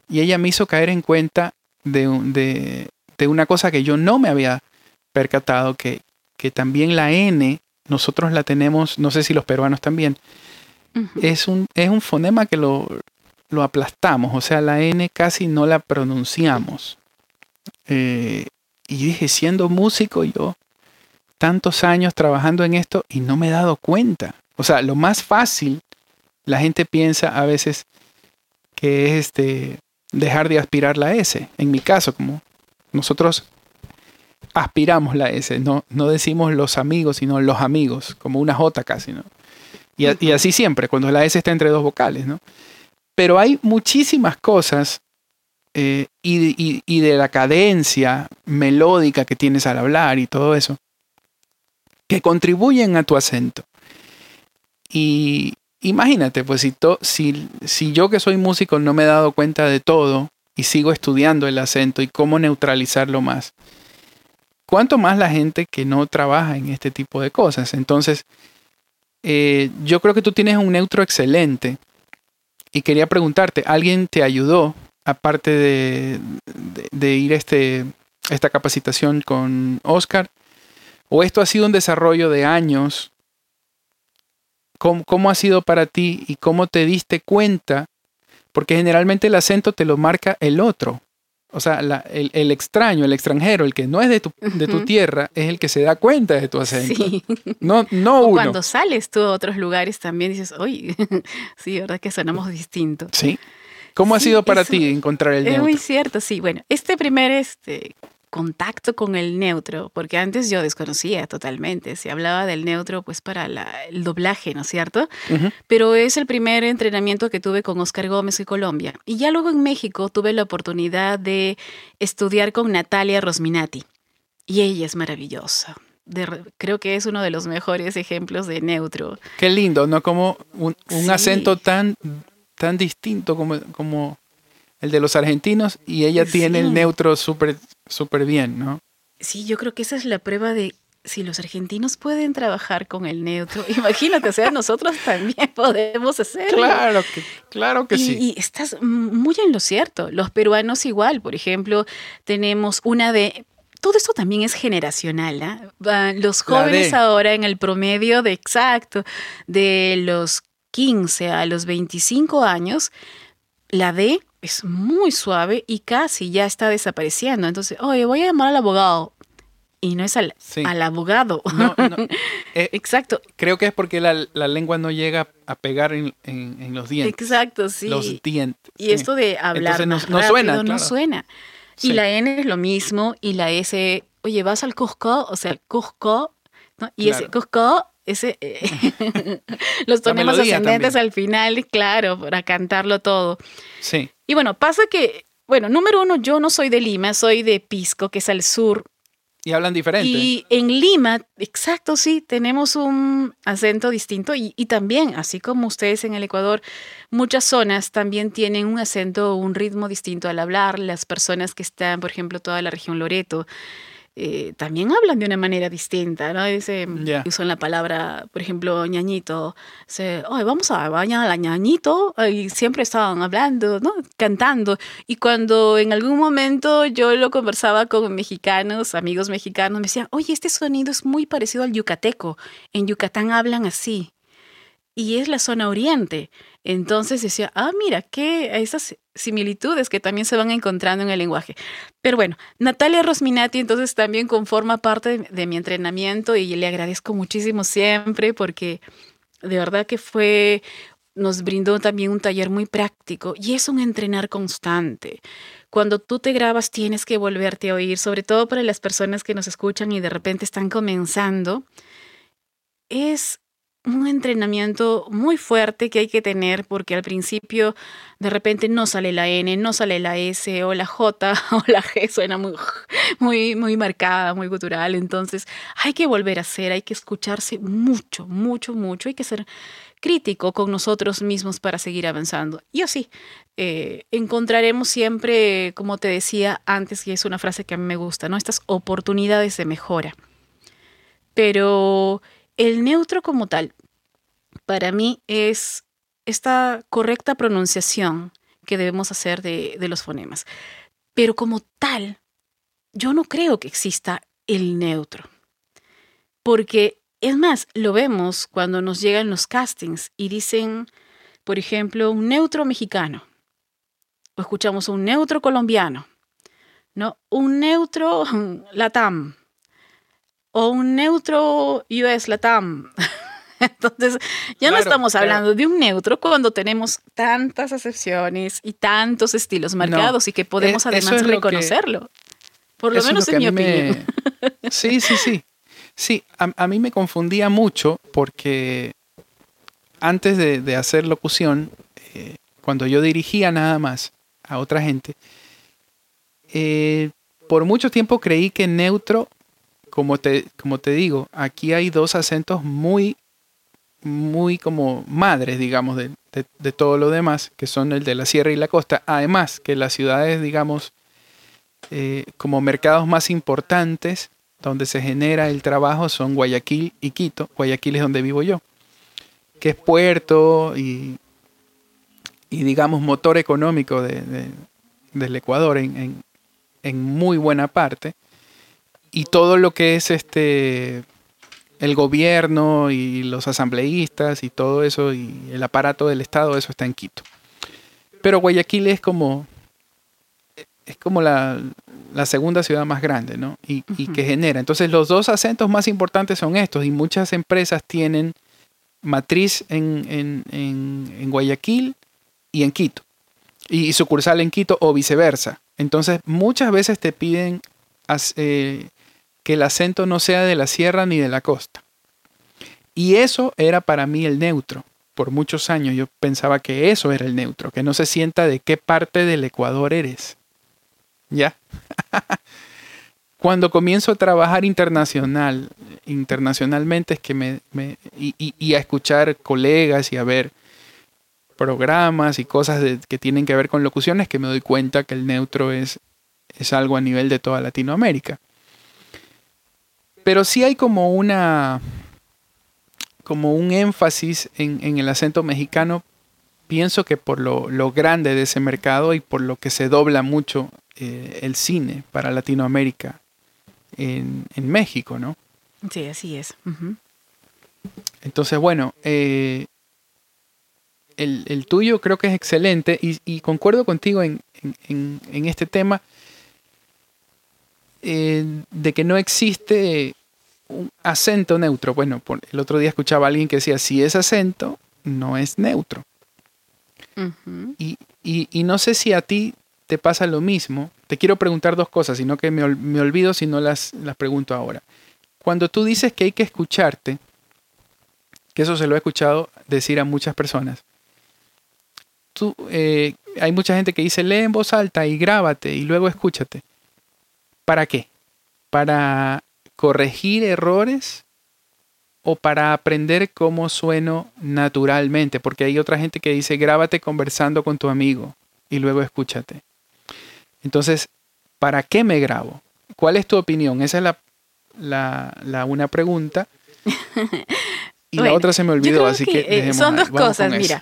y ella me hizo caer en cuenta de, de, una cosa que yo no me había percatado, que, que también la N, nosotros la tenemos, no sé si los peruanos también, es, un, es un fonema que lo, lo aplastamos, o sea, la N casi no la pronunciamos. Eh, y dije, siendo músico yo, tantos años trabajando en esto y no me he dado cuenta. O sea, lo más fácil, la gente piensa a veces que es este, dejar de aspirar la S. En mi caso, como nosotros aspiramos la S, no, no decimos los amigos, sino los amigos, como una J casi, ¿no? Y, y así siempre, cuando la S está entre dos vocales, ¿no? Pero hay muchísimas cosas eh, y, de la cadencia melódica que tienes al hablar y todo eso, que contribuyen a tu acento. Y imagínate, pues si, si, si yo que soy músico no me he dado cuenta de todo y sigo estudiando el acento y cómo neutralizarlo más, ¿cuánto más la gente que no trabaja en este tipo de cosas? Entonces, eh, yo creo que tú tienes un neutro excelente y quería preguntarte, ¿alguien te ayudó, aparte de, ir a este, esta capacitación con Oscar? ¿O esto ha sido un desarrollo de años? ¿Cómo, ha sido para ti y cómo te diste cuenta? Porque generalmente el acento te lo marca el otro. O sea, el, extraño, el extranjero, el que no es de tu, de tu tierra, es el que se da cuenta de tu acento. Sí. No, no uno. Cuando sales tú a otros lugares también dices, oye, sí, verdad que sonamos distintos. Sí. ¿Cómo ha sido para ti encontrar el Es muy cierto, sí. Bueno, este primer este, contacto con el neutro, porque antes yo desconocía totalmente, se hablaba del neutro pues para el doblaje, ¿no es cierto? Pero es el primer entrenamiento que tuve con Oscar Gómez en Colombia. Y ya luego en México tuve la oportunidad de estudiar con Natalia Rosminati. Y ella es maravillosa. creo que es uno de los mejores ejemplos de neutro. Qué lindo, ¿no? Como un, acento tan, tan distinto como, como el de los argentinos y ella tiene el neutro súper súper bien, ¿no? Sí, yo creo que esa es la prueba de si los argentinos pueden trabajar con el neutro, imagínate, o sea, nosotros también podemos hacerlo. Claro que, claro que sí. Y estás muy en lo cierto. Los peruanos igual, por ejemplo, tenemos una de todo esto también es generacional. ¿ah? Los jóvenes ahora en el promedio de exacto, de los 15 a los 25 años, la D es muy suave y casi ya está desapareciendo. Entonces, oye, voy a llamar al abogado. Y no es al, al abogado. No, eh, Exacto. Creo que es porque la, lengua no llega a pegar en, los dientes. Exacto, sí. Los dientes. Y esto de hablar no, suena, no suena. Y la N es lo mismo y la S, oye, vas al Cusco, o sea, Cusco, y ese Cusco, ese, eh, los ponemos ascendentes al final, claro, para cantarlo todo. Sí. Y bueno, pasa que, bueno, número uno, yo no soy de Lima, soy de Pisco, que es al sur y hablan diferente. Y en Lima, exacto, sí, tenemos un acento distinto y, y, también, así como ustedes en el Ecuador, muchas zonas también tienen un acento, un ritmo distinto al hablar. Las personas que están, por ejemplo, toda la región Loreto, eh, también hablan de una manera distinta, ¿no? Dice, usan la palabra, por ejemplo, ñañito. Dice, vamos a bañar a ñañito. Y siempre estaban hablando, ¿no? Cantando. Y cuando en algún momento yo lo conversaba con mexicanos, amigos mexicanos, me decían, oye, este sonido es muy parecido al yucateco. En Yucatán hablan así. Y es la zona oriente. Entonces decía, ah, mira, qué esas similitudes que también se van encontrando en el lenguaje. Pero bueno, Natalia Rosminati entonces también conforma parte de, mi entrenamiento y le agradezco muchísimo siempre porque de verdad que fue, nos brindó también un taller muy práctico y es un entrenar constante. Cuando tú te grabas tienes que volverte a oír, sobre todo para las personas que nos escuchan y de repente están comenzando. Es un entrenamiento muy fuerte que hay que tener porque al principio de repente no sale la N, no sale la S o la J o la G suena muy, muy, muy marcada, muy gutural. Entonces hay que volver a hacer, hay que escucharse mucho, mucho, mucho. Hay que ser crítico con nosotros mismos para seguir avanzando. Y así, eh, encontraremos siempre, como te decía antes, y es una frase que a mí me gusta, ¿no? Estas oportunidades de mejora. Pero el neutro como tal, para mí es esta correcta pronunciación que debemos hacer de, los fonemas. Pero como tal, yo no creo que exista el neutro. Porque, es más, lo vemos cuando nos llegan los castings y dicen, por ejemplo, un neutro mexicano. O escuchamos un neutro colombiano. ¿no? Un neutro latam. O un neutro US latam. Entonces, ya no estamos hablando de un neutro cuando tenemos tantas acepciones y tantos estilos marcados y que podemos además reconocerlo. Por lo menos en mi opinión. Sí, sí, sí. Sí, a, mí me confundía mucho porque antes de, hacer locución, eh, cuando yo dirigía nada más a otra gente, eh, por mucho tiempo creí que neutro, como te, como te digo, aquí hay dos acentos muy muy como madres, digamos, de, todo lo demás, que son el de la sierra y la costa. Además, que las ciudades, digamos, eh, como mercados más importantes donde se genera el trabajo son Guayaquil y Quito. Guayaquil es donde vivo yo, que es puerto y, y digamos, motor económico del Ecuador en, en muy buena parte. Y todo lo que es este el gobierno y los asambleístas y todo eso y el aparato del Estado, eso está en Quito. Pero Guayaquil es como, es como la, segunda ciudad más grande, ¿no? Y, que genera. Entonces los dos acentos más importantes son estos y muchas empresas tienen matriz en, Guayaquil y en Quito. Y, sucursal en Quito o viceversa. Entonces muchas veces te piden eh, que el acento no sea de la sierra ni de la costa. Y eso era para mí el neutro. Por muchos años yo pensaba que eso era el neutro, que no se sienta de qué parte del Ecuador eres. ¿Ya? Cuando comienzo a trabajar internacional, internacionalmente es que me, y, a escuchar colegas y a ver, programas y cosas que tienen que ver con locuciones que me doy cuenta que el neutro es, es algo a nivel de toda Latinoamérica. Pero sí hay como una como un énfasis en, el acento mexicano, pienso que por lo, grande de ese mercado y por lo que se dobla mucho eh, el cine para Latinoamérica en, México, ¿no? Sí, así es. Entonces, bueno, eh, el, tuyo creo que es excelente y, concuerdo contigo en, este tema eh, de que no existe un acento neutro. Bueno, el otro día escuchaba a alguien que decía, si es acento, no es neutro. y, no sé si a ti te pasa lo mismo. Te quiero preguntar dos cosas, sino que me, olvido si no las, las pregunto ahora. Cuando tú dices que hay que escucharte, que eso se lo he escuchado decir a muchas personas, tú, eh, hay mucha gente que dice, lee en voz alta y grábate y luego escúchate. ¿Para qué? Para corregir errores o para aprender cómo sueno naturalmente, porque hay otra gente que dice grábate conversando con tu amigo y luego escúchate. Entonces, ¿para qué me grabo? ¿Cuál es tu opinión? Esa es la, una pregunta. Y la otra se me olvidó, así que... Eh, son dos cosas, mira.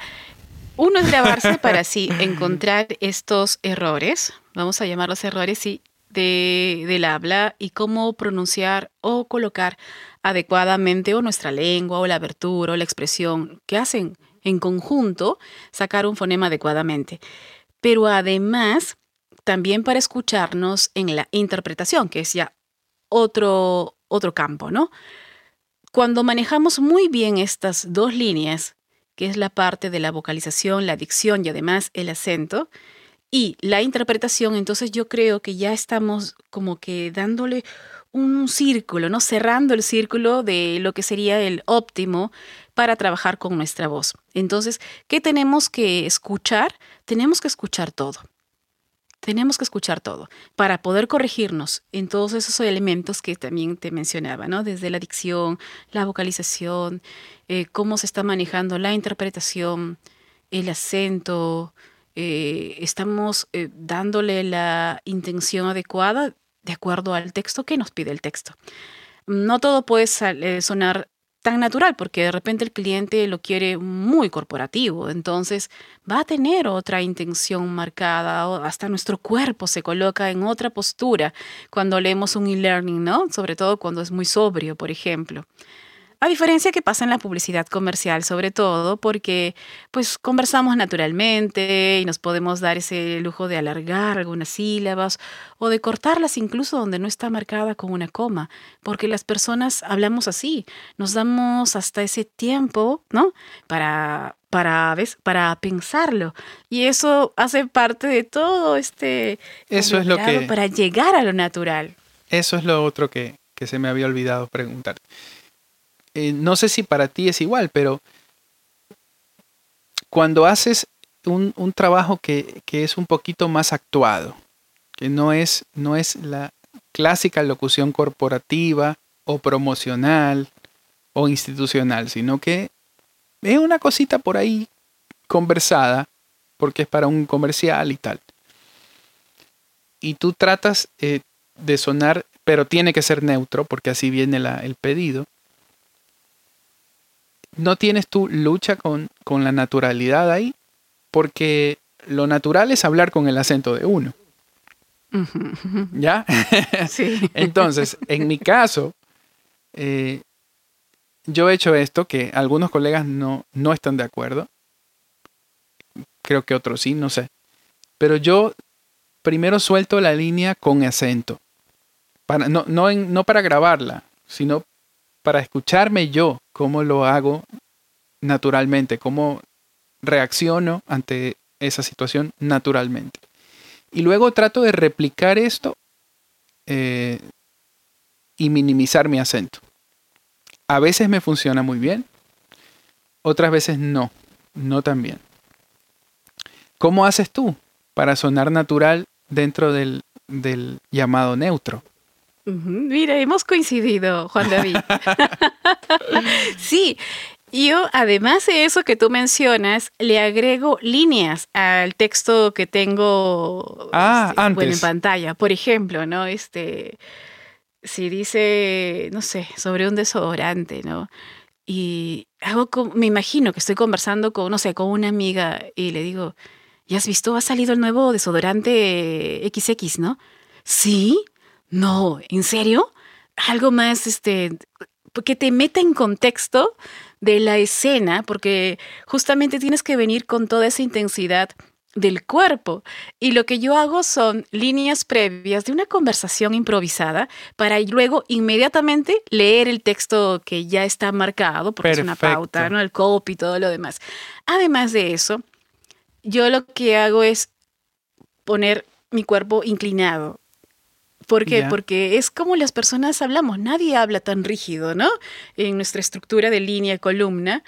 Uno es grabarse para así encontrar estos errores, vamos a llamarlos errores, sí, de, del habla y cómo pronunciar o colocar adecuadamente o nuestra lengua o la abertura o la expresión que hacen en conjunto sacar un fonema adecuadamente. Pero además, también para escucharnos en la interpretación, que es ya otro, otro campo, ¿no? Cuando manejamos muy bien estas dos líneas, que es la parte de la vocalización, la dicción y además el acento, y la interpretación, entonces yo creo que ya estamos como que dándole un círculo, ¿no? Cerrando el círculo de lo que sería el óptimo para trabajar con nuestra voz. Entonces, ¿qué tenemos que escuchar? Tenemos que escuchar todo. Tenemos que escuchar todo para poder corregirnos en todos esos elementos que también te mencionaba, ¿no? Desde la dicción, la vocalización, eh, cómo se está manejando la interpretación, el acento, eh, estamos eh, dándole la intención adecuada de acuerdo al texto que nos pide el texto. No todo puede eh, sonar tan natural porque de repente el cliente lo quiere muy corporativo, entonces va a tener otra intención marcada, o hasta nuestro cuerpo se coloca en otra postura cuando leemos un e-learning, ¿no? Sobre todo cuando es muy sobrio, por ejemplo. A diferencia que pasa en la publicidad comercial, sobre todo porque pues conversamos naturalmente y nos podemos dar ese lujo de alargar algunas sílabas o de cortarlas incluso donde no está marcada con una coma, porque las personas hablamos así, nos damos hasta ese tiempo, ¿no? Para para, ¿ves? para pensarlo. Y eso hace parte de todo este... Eso es lo que... Para llegar a lo natural. Eso es lo otro que, que se me había olvidado preguntar. Eh, no sé si para ti es igual, pero cuando haces un, trabajo que, es un poquito más actuado, que no es, no es la clásica locución corporativa o promocional o institucional, sino que es una cosita por ahí conversada, porque es para un comercial y tal. Y tú tratas eh, de sonar, pero tiene que ser neutro, porque así viene el pedido no tienes tu lucha con, la naturalidad ahí, porque lo natural es hablar con el acento de uno. ¿Ya? Sí. Entonces, en mi caso, eh, yo he hecho esto que algunos colegas no, no están de acuerdo. Creo que otros sí, no sé. Pero yo primero suelto la línea con acento. Para, no, no, no para grabarla, sino para escucharme yo cómo lo hago naturalmente, cómo reacciono ante esa situación naturalmente. Y luego trato de replicar esto eh, y minimizar mi acento. A veces me funciona muy bien, otras veces no, no tan bien. ¿Cómo haces tú para sonar natural dentro del, del llamado neutro? Mira, hemos coincidido, Juan David. sí, Yo, además de eso que tú mencionas, le agrego líneas al texto que tengo ah, este, bueno, en pantalla. Por ejemplo, ¿no? Este, si dice, no sé, sobre un desodorante, ¿no? Y hago me imagino que estoy conversando con, no sé, con una amiga y le digo, ¿ya has visto? Ha salido el nuevo desodorante XX, ¿no? Sí. No, ¿en serio? Algo más, este, que te meta en contexto de la escena, porque justamente tienes que venir con toda esa intensidad del cuerpo. Y lo que yo hago son líneas previas de una conversación improvisada para luego inmediatamente leer el texto que ya está marcado, porque es una pauta, ¿no? El copy y todo lo demás. Además de eso, yo lo que hago es poner mi cuerpo inclinado. ¿Por qué? Porque es como las personas hablamos, nadie habla tan rígido, ¿no? En nuestra estructura de línea, columna,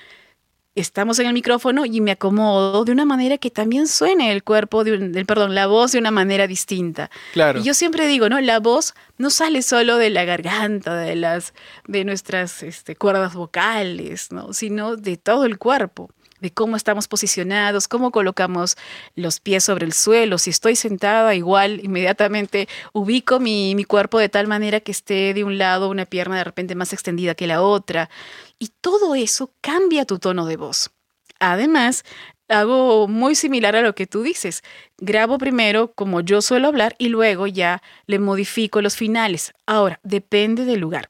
estamos en el micrófono y me acomodo de una manera que también suene el cuerpo, de perdón, la voz de una manera distinta. Claro. Y yo siempre digo, ¿no? La voz no sale solo de la garganta, de las, de nuestras este, cuerdas vocales, ¿no? Sino de todo el cuerpo de cómo estamos posicionados, cómo colocamos los pies sobre el suelo. Si estoy sentada, igual inmediatamente ubico mi, mi, cuerpo de tal manera que esté de un lado una pierna de repente más extendida que la otra. Y todo eso cambia tu tono de voz. Además, hago muy similar a lo que tú dices. Grabo primero como yo suelo hablar y luego ya le modifico los finales. Ahora, depende del lugar.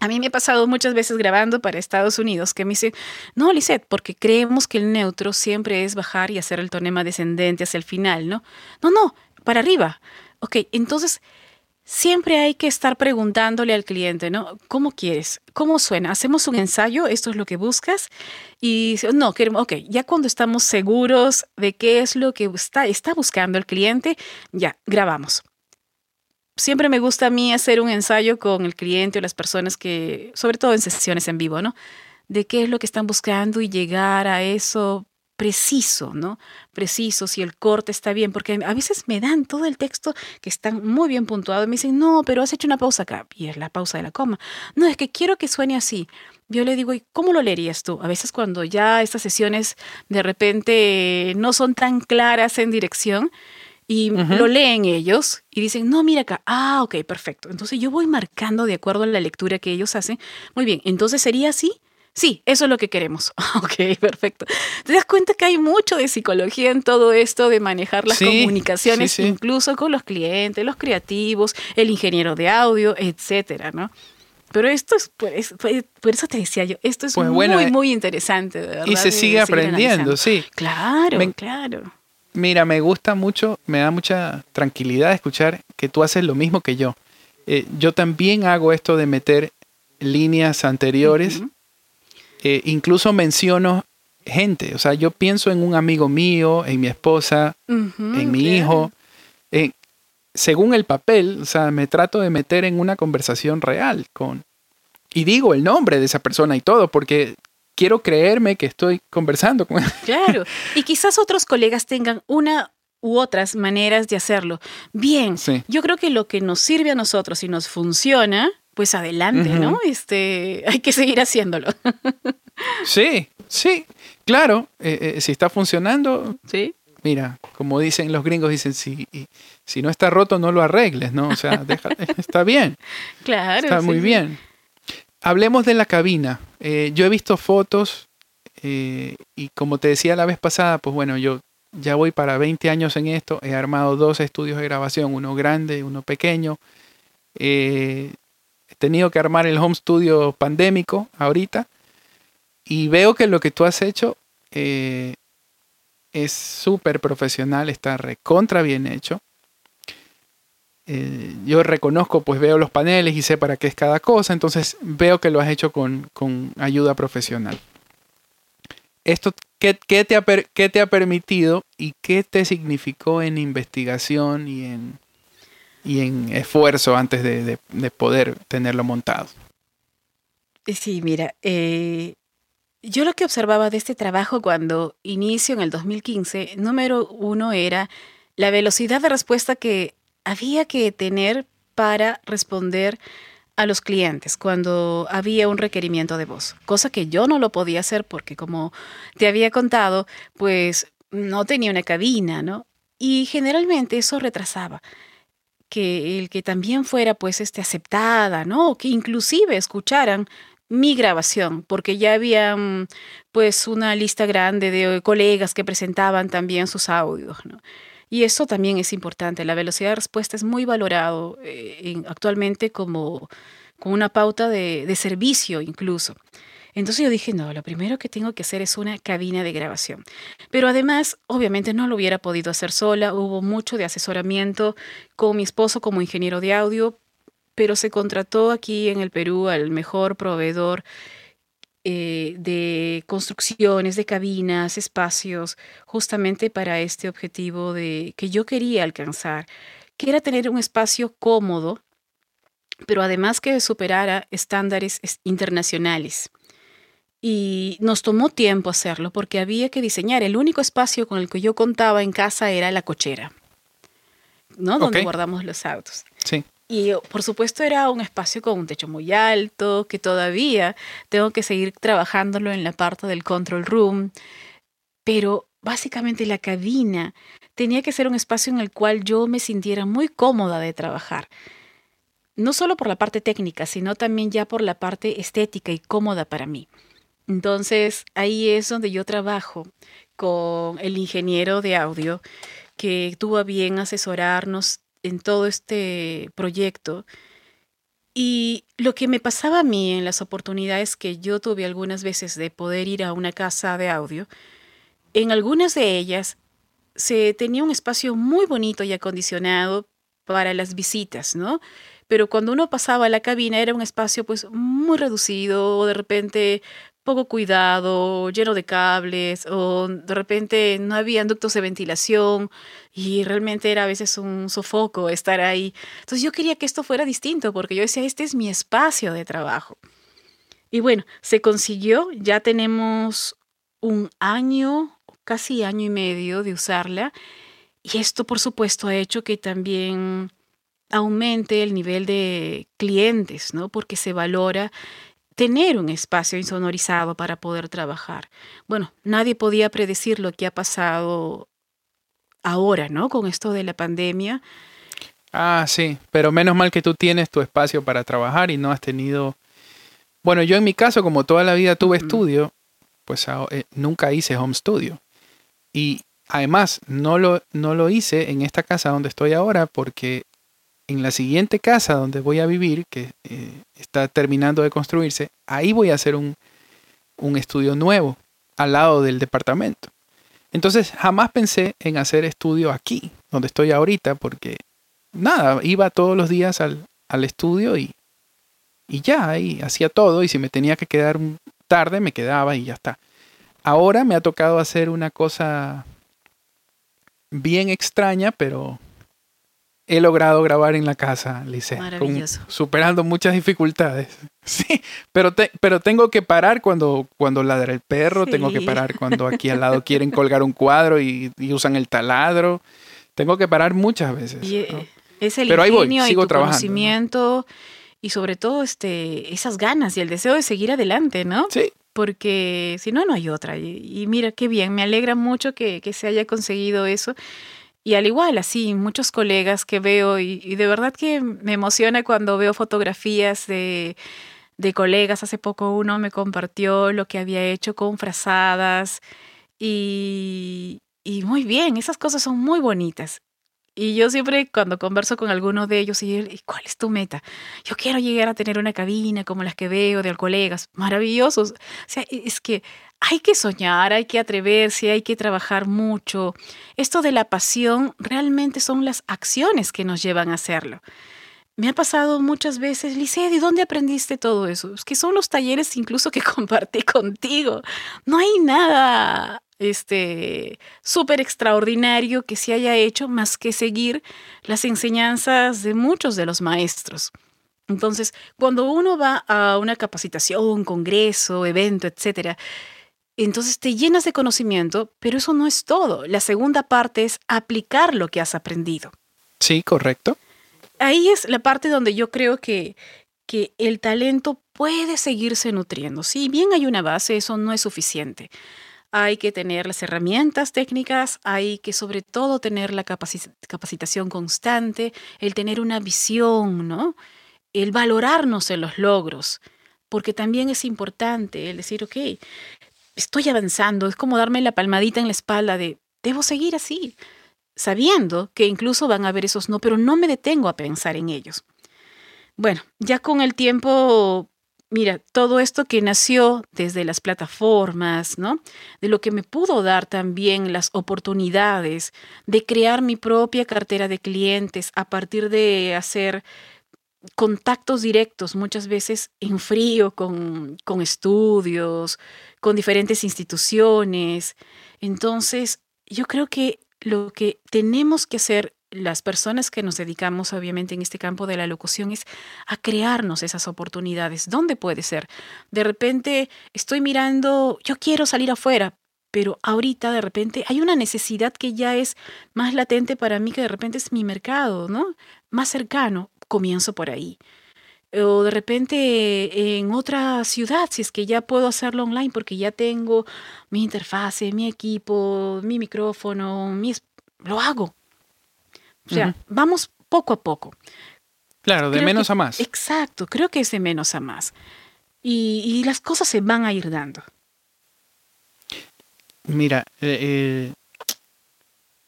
A mí me ha pasado muchas veces grabando para Estados Unidos que me dicen, no, Lisette, porque creemos que el neutro siempre es bajar y hacer el tonema descendente hacia el final, ¿no? No, no, para arriba. Ok, entonces siempre hay que estar preguntándole al cliente, ¿no? ¿Cómo quieres? ¿Cómo suena? ¿Hacemos un ensayo? ¿Esto es lo que buscas? Y no, queremos, ok, ya cuando estamos seguros de qué es lo que está, está buscando el cliente, ya, grabamos siempre me gusta a mí hacer un ensayo con el cliente o las personas que, sobre todo en sesiones en vivo, ¿no? De qué es lo que están buscando y llegar a eso preciso, ¿no? Preciso, si el corte está bien, porque a veces me dan todo el texto que está muy bien puntuado y me dicen, no, pero has hecho una pausa acá, y es la pausa de la coma. No, es que quiero que suene así. Yo le digo, ¿y cómo lo leerías tú? A veces cuando ya estas sesiones de repente no son tan claras en dirección, y lo leen ellos y dicen, no, mira acá, ah, ok, perfecto. Entonces yo voy marcando de acuerdo a la lectura que ellos hacen. Muy bien, entonces sería así. Sí, eso es lo que queremos. ok, perfecto. Te das cuenta que hay mucho de psicología en todo esto de manejar las comunicaciones, incluso con los clientes, los creativos, el ingeniero de audio, etcétera, ¿no? Pero esto es, por eso te decía yo, esto es pues muy, eh, muy interesante, de verdad. Y se sigue aprendiendo, sí. Claro, claro. Mira, me gusta mucho, me da mucha tranquilidad escuchar que tú haces lo mismo que yo. Eh, yo también hago esto de meter líneas anteriores. Eh, incluso menciono gente. O sea, yo pienso en un amigo mío, en mi esposa, en mi hijo. Eh, según el papel, o sea, me trato de meter en una conversación real con... Y digo el nombre de esa persona y todo, porque quiero creerme que estoy conversando con él. Claro, y quizás otros colegas tengan una u otras maneras de hacerlo. Bien, yo creo que lo que nos sirve a nosotros y nos funciona, pues adelante, ¿no? Este, hay que seguir haciéndolo. sí, sí, claro, eh, eh, si está funcionando, sí. Mira, como dicen los gringos, dicen, si, si no está roto, no lo arregles, ¿no? O sea, está bien. Claro. Está muy bien. Hablemos de la cabina. Eh, yo he visto fotos eh, y como te decía la vez pasada, pues bueno, yo ya voy para 20 años en esto. He armado dos estudios de grabación, uno grande, uno pequeño. Eh, he tenido que armar el home studio pandémico ahorita y veo que lo que tú has hecho es súper profesional, está recontra bien hecho. Eh, yo reconozco, pues veo los paneles y sé para qué es cada cosa, entonces veo que lo has hecho con, ayuda profesional. Esto, ¿qué, te ha, te ha, permitido y qué te significó en investigación y en, y en esfuerzo antes de, poder tenerlo montado? Sí, mira, eh, yo lo que observaba de este trabajo cuando inicio en el 2015, número uno era la velocidad de respuesta que había que tener para responder a los clientes cuando había un requerimiento de voz, cosa que yo no lo podía hacer porque como te había contado, pues no tenía una cabina, ¿no? Y generalmente eso retrasaba que el que también fuera pues este aceptada, ¿no? Que inclusive escucharan mi grabación, porque ya había mm, pues una lista grande de colegas que presentaban también sus audios, ¿no? Y eso también es importante. La velocidad de respuesta es muy valorado eh, actualmente como, como, una pauta de, de servicio incluso. Entonces yo dije, no, lo primero que tengo que hacer es una cabina de grabación. Pero además, obviamente no lo hubiera podido hacer sola, hubo mucho de asesoramiento con mi esposo como ingeniero de audio, pero se contrató aquí en el Perú al mejor proveedor eh, de construcciones, de cabinas, espacios, justamente para este objetivo de que yo quería alcanzar, que era tener un espacio cómodo, pero además que superara estándares internacionales. Y nos tomó tiempo hacerlo porque había que diseñar. El único espacio con el que yo contaba en casa era la cochera, ¿no? Donde guardamos los autos. Sí. Y por supuesto era un espacio con un techo muy alto, que todavía tengo que seguir trabajándolo en la parte del control room. Pero básicamente la cabina tenía que ser un espacio en el cual yo me sintiera muy cómoda de trabajar. No solo por la parte técnica, sino también ya por la parte estética y cómoda para mí. Entonces, ahí es donde yo trabajo con el ingeniero de audio que tuvo a bien asesorarnos en todo este proyecto. Y lo que me pasaba a mí en las oportunidades que yo tuve algunas veces de poder ir a una casa de audio, en algunas de ellas se tenía un espacio muy bonito y acondicionado para las visitas, ¿no? Pero cuando uno pasaba a la cabina era un espacio pues muy reducido, de repente poco cuidado, lleno de cables, o de repente no había ductos de ventilación y realmente era a veces un sofoco estar ahí. Entonces yo quería que esto fuera distinto porque yo decía, este es mi espacio de trabajo. Y bueno, se consiguió, ya tenemos un año, casi año y medio de usarla, y esto por supuesto ha hecho que también aumente el nivel de clientes, ¿no? Porque se valora tener un espacio insonorizado para poder trabajar. Bueno, nadie podía predecir lo que ha pasado ahora, ¿no? Con esto de la pandemia. Ah, sí, pero menos mal que tú tienes tu espacio para trabajar y no has tenido... Bueno, yo en mi caso, como toda la vida tuve estudio, pues eh, nunca hice home studio. Y además, no lo, no lo hice en esta casa donde estoy ahora porque en la siguiente casa donde voy a vivir, que eh, está terminando de construirse, ahí voy a hacer un, un estudio nuevo al lado del departamento. Entonces jamás pensé en hacer estudio aquí, donde estoy ahorita, porque nada, iba todos los días al, al estudio y, y ya, ahí hacía todo y si me tenía que quedar tarde me quedaba y ya está. Ahora me ha tocado hacer una cosa bien extraña, pero he logrado grabar en la casa, Lice. Maravilloso. superando muchas dificultades. Sí, pero, pero tengo que parar cuando, cuando ladra el perro, tengo que parar cuando aquí al lado quieren colgar un cuadro y, usan el taladro. Tengo que parar muchas veces. Eh, es el pero ingenio y tu conocimiento y sobre todo este, esas ganas y el deseo de seguir adelante, ¿no? Sí. Porque si no, no hay otra. Y, mira, qué bien, me alegra mucho que, que se haya conseguido eso. Y al igual, así, muchos colegas que veo y, de verdad que me emociona cuando veo fotografías de, de, colegas. Hace poco uno me compartió lo que había hecho con frazadas y, y muy bien, esas cosas son muy bonitas. Y yo siempre cuando converso con alguno de ellos, y ¿cuál es tu meta? Yo quiero llegar a tener una cabina como las que veo de colegas, maravillosos. O sea, es que hay que soñar, hay que atreverse, hay que trabajar mucho. Esto de la pasión realmente son las acciones que nos llevan a hacerlo. Me ha pasado muchas veces, Lice, ¿de dónde aprendiste todo eso? Es que son los talleres incluso que compartí contigo. No hay nada este súper extraordinario que se haya hecho más que seguir las enseñanzas de muchos de los maestros. Entonces, cuando uno va a una capacitación, congreso, evento, etcétera, entonces te llenas de conocimiento, pero eso no es todo. La segunda parte es aplicar lo que has aprendido. Sí, correcto. Ahí es la parte donde yo creo que, que el talento puede seguirse nutriendo. Si bien hay una base, eso no es suficiente. Hay que tener las herramientas técnicas, hay que sobre todo tener la capacitación constante, el tener una visión, ¿no? El valorarnos en los logros, porque también es importante el decir, ok, estoy avanzando, es como darme la palmadita en la espalda de, debo seguir así, sabiendo que incluso van a haber esos no, pero no me detengo a pensar en ellos. Bueno, ya con el tiempo, mira, todo esto que nació desde las plataformas, ¿no? De lo que me pudo dar también las oportunidades de crear mi propia cartera de clientes a partir de hacer contactos directos, muchas veces en frío, con, con estudios, con diferentes instituciones. Entonces, yo creo que lo que tenemos que hacer las personas que nos dedicamos obviamente en este campo de la locución es a crearnos esas oportunidades. ¿Dónde puede ser? De repente estoy mirando, yo quiero salir afuera, pero ahorita de repente hay una necesidad que ya es más latente para mí, que de repente es mi mercado, ¿no? Más cercano, comienzo por ahí. O de repente en otra ciudad, si es que ya puedo hacerlo online porque ya tengo mi interfase, mi equipo, mi micrófono, mi, lo hago. O sea, vamos poco a poco. Claro, de menos a más. Exacto, creo que es de menos a más. Y, las cosas se van a ir dando. Mira, eh, eh,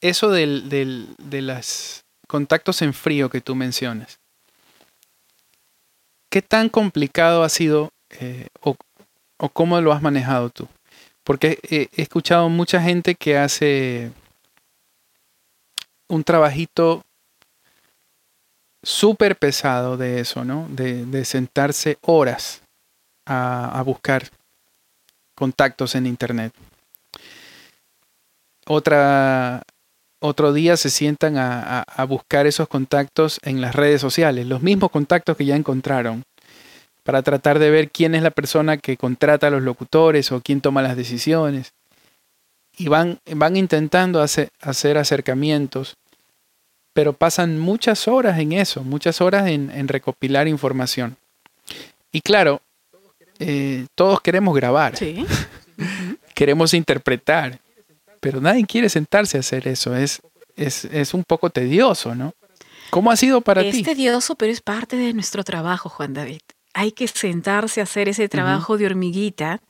eso del, de los contactos en frío que tú mencionas, ¿qué tan complicado ha sido eh, o, cómo lo has manejado tú? Porque he escuchado mucha gente que hace un trabajito súper pesado de eso, ¿no? De, sentarse horas a, buscar contactos en Internet. Otra, otro día se sientan a, a, buscar esos contactos en las redes sociales, los mismos contactos que ya encontraron, para tratar de ver quién es la persona que contrata a los locutores o quién toma las decisiones. Y van, van intentando hacer, hacer acercamientos, pero pasan muchas horas en eso, muchas horas en, recopilar información. Y claro, eh, todos queremos grabar, queremos interpretar, pero nadie quiere sentarse a hacer eso, es, es, un poco tedioso, ¿no? ¿Cómo ha sido para ti? Es tedioso, pero es parte de nuestro trabajo, Juan David. Hay que sentarse a hacer ese trabajo de hormiguita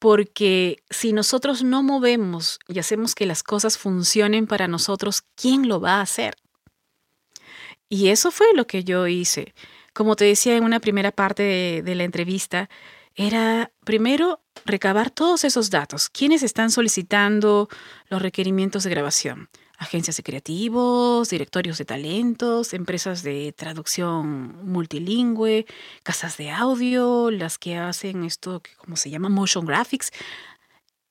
porque si nosotros no movemos y hacemos que las cosas funcionen para nosotros, ¿quién lo va a hacer? Y eso fue lo que yo hice. Como te decía en una primera parte de, la entrevista, era primero recabar todos esos datos. ¿Quiénes están solicitando los requerimientos de grabación? Agencias de creativos, directorios de talentos, empresas de traducción multilingüe, casas de audio, las que hacen esto, ¿cómo se llama? Motion graphics,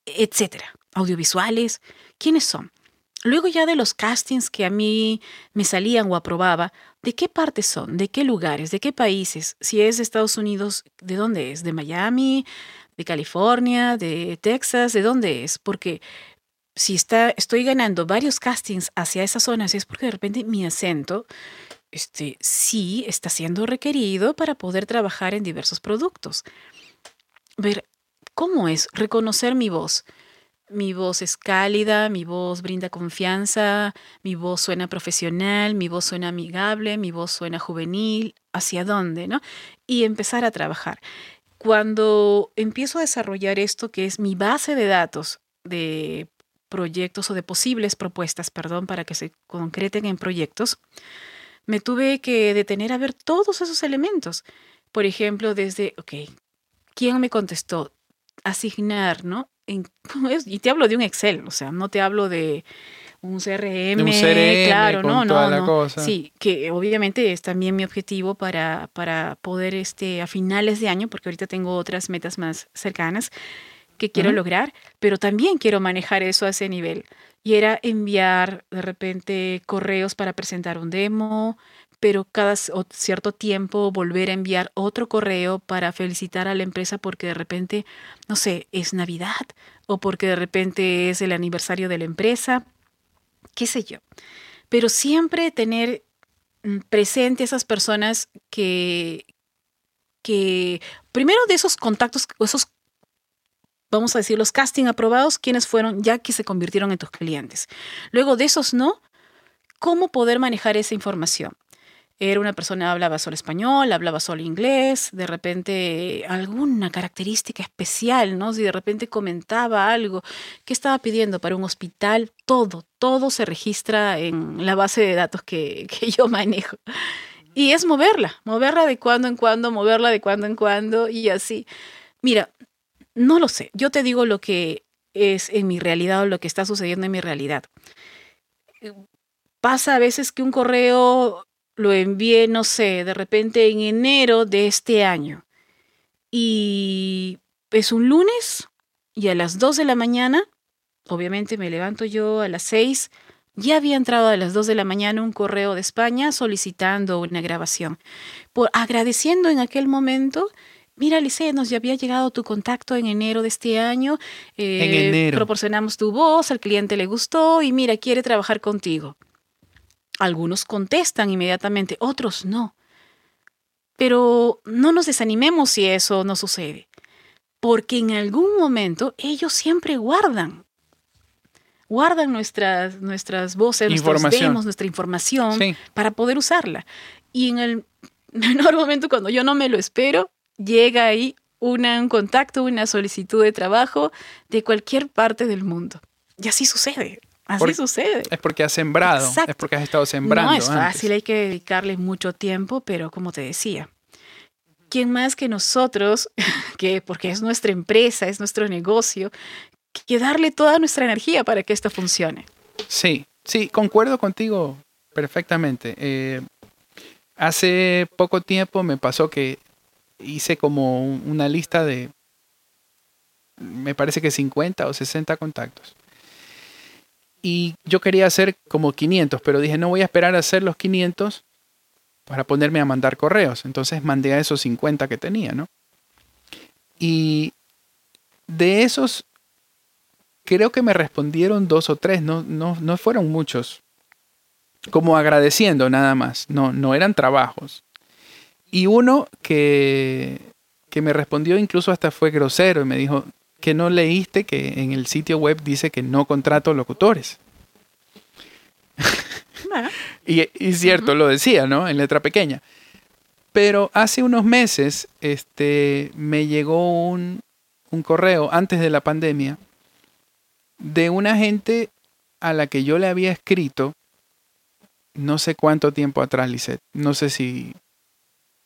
etcétera. Audiovisuales. ¿Quiénes son? Luego ya de los castings que a mí me salían o aprobaba, ¿de qué partes son? ¿De qué lugares? ¿De qué países? Si es de Estados Unidos, ¿de dónde es? ¿De Miami? ¿De California? ¿De Texas? ¿De dónde es? Porque si está, estoy ganando varios castings hacia esas zonas es porque de repente mi acento este, sí está siendo requerido para poder trabajar en diversos productos. Ver cómo es reconocer mi voz. Mi voz es cálida, mi voz brinda confianza, mi voz suena profesional, mi voz suena amigable, mi voz suena juvenil, hacia dónde, ¿no? Y empezar a trabajar. Cuando empiezo a desarrollar esto, que es mi base de datos de proyectos o de posibles propuestas, perdón, para que se concreten en proyectos, me tuve que detener a ver todos esos elementos. Por ejemplo, desde, ok, ¿quién me contestó? Asignar, ¿no? y te hablo de un Excel, o sea, no te hablo de un CRM, claro, no, no, Sí, que obviamente es también mi objetivo para, para poder este, a finales de año, porque ahorita tengo otras metas más cercanas, que quiero lograr, pero también quiero manejar eso a ese nivel. Y era enviar de repente correos para presentar un demo, pero cada cierto tiempo volver a enviar otro correo para felicitar a la empresa porque de repente, no sé, es Navidad o porque de repente es el aniversario de la empresa, qué sé yo. Pero siempre tener mm, presente esas personas que, que primero de esos contactos, esos, vamos a decir, los casting aprobados, quiénes fueron ya que se convirtieron en tus clientes. Luego de esos no, cómo poder manejar esa información. Era una persona hablaba solo español, hablaba solo inglés, de repente alguna característica especial, ¿no? Si de repente comentaba algo, ¿qué estaba pidiendo para un hospital? Todo, todo se registra en la base de datos que, que yo manejo. Y es moverla, moverla de cuando en cuando, moverla de cuando en cuando y así. Mira, no lo sé, yo te digo lo que es en mi realidad o lo que está sucediendo en mi realidad. Pasa a veces que un correo lo envié, no sé, de repente en enero de este año. Y es un lunes y a las 2 de la mañana, obviamente me levanto yo a las 6, ya había entrado a las 2 de la mañana un correo de España solicitando una grabación. Por agradeciendo en aquel momento mira, Lice, nos ya había llegado tu contacto en enero de este año. en enero. Proporcionamos tu voz, al cliente le gustó y mira, quiere trabajar contigo. Algunos contestan inmediatamente, otros no. Pero no nos desanimemos si eso no sucede, porque en algún momento ellos siempre guardan. Guardan nuestras, nuestras voces, nuestros demos, nuestra información para poder usarla. Y en el menor momento, cuando yo no me lo espero, llega ahí un contacto, una solicitud de trabajo de cualquier parte del mundo. Y así sucede. Así sucede. Es porque has sembrado, es porque has estado sembrando. No es fácil, hay que dedicarle mucho tiempo, pero como te decía, ¿quién más que nosotros, que porque es nuestra empresa, es nuestro negocio, que darle toda nuestra energía para que esto funcione? Sí, sí, concuerdo contigo perfectamente. Eh, hace poco tiempo me pasó que hice como una lista de, me parece que 50 o 60 contactos y yo quería hacer como 500, pero dije, no voy a esperar a hacer los 500 para ponerme a mandar correos. Entonces mandé a esos 50 que tenía, ¿no? Y de esos, creo que me respondieron dos o tres, no, no, no fueron muchos. Como agradeciendo nada más, no, no eran trabajos. Y uno que, que me respondió incluso hasta fue grosero y me dijo, que no leíste que en el sitio web dice que no contrato locutores. y, y, cierto, lo decía, ¿no? En letra pequeña. Pero hace unos meses este, me llegó un, un correo antes de la pandemia de una gente a la que yo le había escrito no sé cuánto tiempo atrás, Lisette. No sé si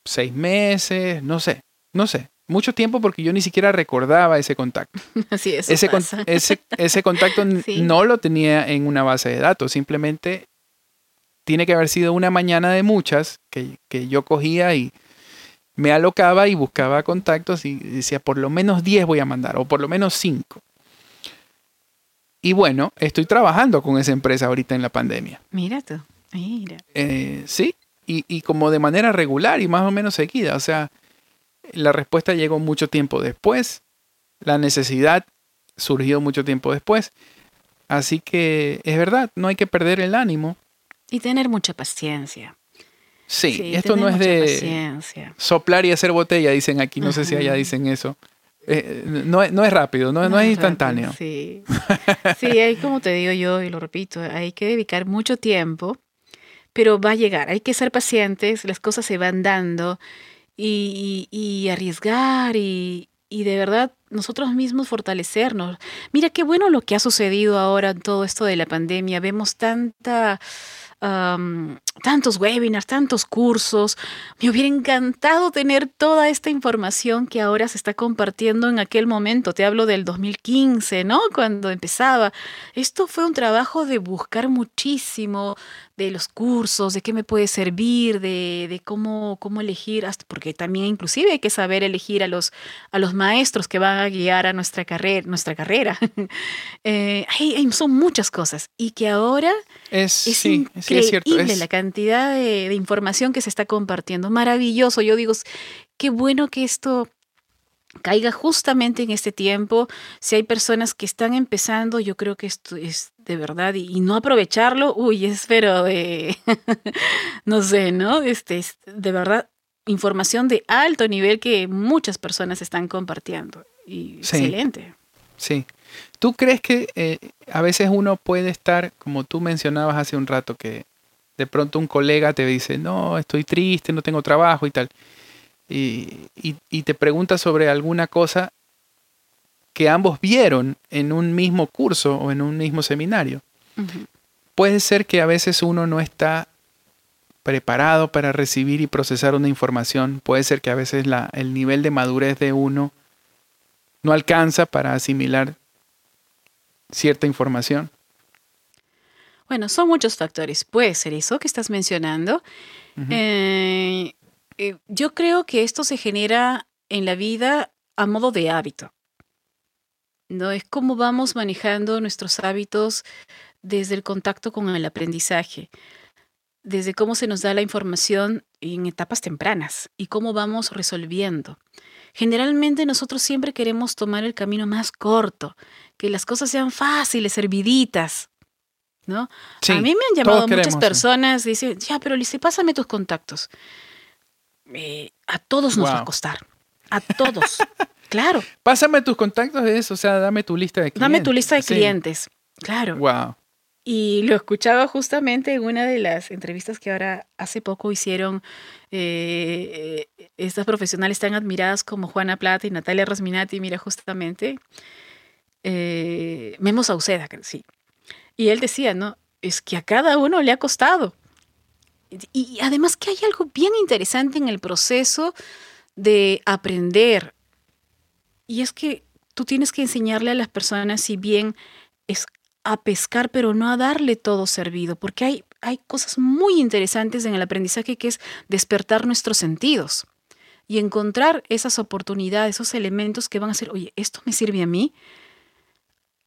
seis meses, no sé, no sé mucho tiempo porque yo ni siquiera recordaba ese contacto. Así es. Ese, ese, ese, contacto no lo tenía en una base de datos, simplemente tiene que haber sido una mañana de muchas que, que yo cogía y me alocaba y buscaba contactos y decía, por lo menos 10 voy a mandar, o por lo menos 5. Y bueno, estoy trabajando con esa empresa ahorita en la pandemia. Mira tú, mira. Eh, sí, y, y, como de manera regular y más o menos seguida. O sea, la respuesta llegó mucho tiempo después. La necesidad surgió mucho tiempo después. Así que es verdad, no hay que perder el ánimo. Y tener mucha paciencia. Sí, esto no es de soplar y hacer botella, dicen aquí. No sé si allá dicen eso. Eh, no, no, es rápido, no, no, es instantáneo. sí. sí, hay como te digo yo y lo repito, hay que dedicar mucho tiempo, pero va a llegar. Hay que ser pacientes, las cosas se van dando y, arriesgar y, y de verdad nosotros mismos fortalecernos. Mira qué bueno lo que ha sucedido ahora en todo esto de la pandemia. Vemos tanta tantos webinars, tantos cursos. Me hubiera encantado tener toda esta información que ahora se está compartiendo en aquel momento. Te hablo del 2015, ¿no? Cuando empezaba. Esto fue un trabajo de buscar muchísimo de los cursos, de qué me puede servir, de, de cómo, cómo elegir, hasta porque también inclusive hay que saber elegir a los, a los maestros que van a guiar a nuestra carrera. Nuestra carrera. Eh, son muchas cosas y que ahora es, es increíble la cantidad de, de información que se está compartiendo. Maravilloso. Yo digo, qué bueno que esto caiga justamente en este tiempo. Si hay personas que están empezando, yo creo que esto es de verdad y, no aprovecharlo, uy, espero de, no sé, ¿no? Este, de verdad, información de alto nivel que muchas personas están compartiendo. Y excelente. Sí. ¿Tú crees que eh, a veces uno puede estar, como tú mencionabas hace un rato, que de pronto un colega te dice, no, estoy triste, no tengo trabajo y tal, y, y te pregunta sobre alguna cosa que ambos vieron en un mismo curso o en un mismo seminario. Puede ser que a veces uno no está preparado para recibir y procesar una información. Puede ser que a veces la, el nivel de madurez de uno no alcanza para asimilar cierta información. Bueno, son muchos factores. Puede ser eso que estás mencionando. Eh, eh, yo creo que esto se genera en la vida a modo de hábito. ¿no? Es como vamos manejando nuestros hábitos desde el contacto con el aprendizaje, desde cómo se nos da la información en etapas tempranas y cómo vamos resolviendo. Generalmente nosotros siempre queremos tomar el camino más corto, que las cosas sean fáciles, serviditas. ¿No? a mí me han llamado muchas personas, dicen, ya, pero Lice, pásame tus contactos. Eh, a todos nos va a costar. A todos. Claro. Pásame tus contactos de eso, o sea, dame tu lista de clientes. Dame tu lista de clientes. Claro. Wow. Y lo escuchaba justamente en una de las entrevistas que ahora hace poco hicieron eh, estas profesionales tan admiradas como Juana Plata y Natalia Rasminati, mira, justamente, eh, Memo Sauceda, sí. Y él decía, ¿no? Es que a cada uno le ha costado. y además que hay algo bien interesante en el proceso de aprender y es que tú tienes que enseñarle a las personas, si bien es a pescar, pero no a darle todo servido, porque hay, hay cosas muy interesantes en el aprendizaje que es despertar nuestros sentidos y encontrar esas oportunidades, esos elementos que van a ser, oye, esto me sirve a mí,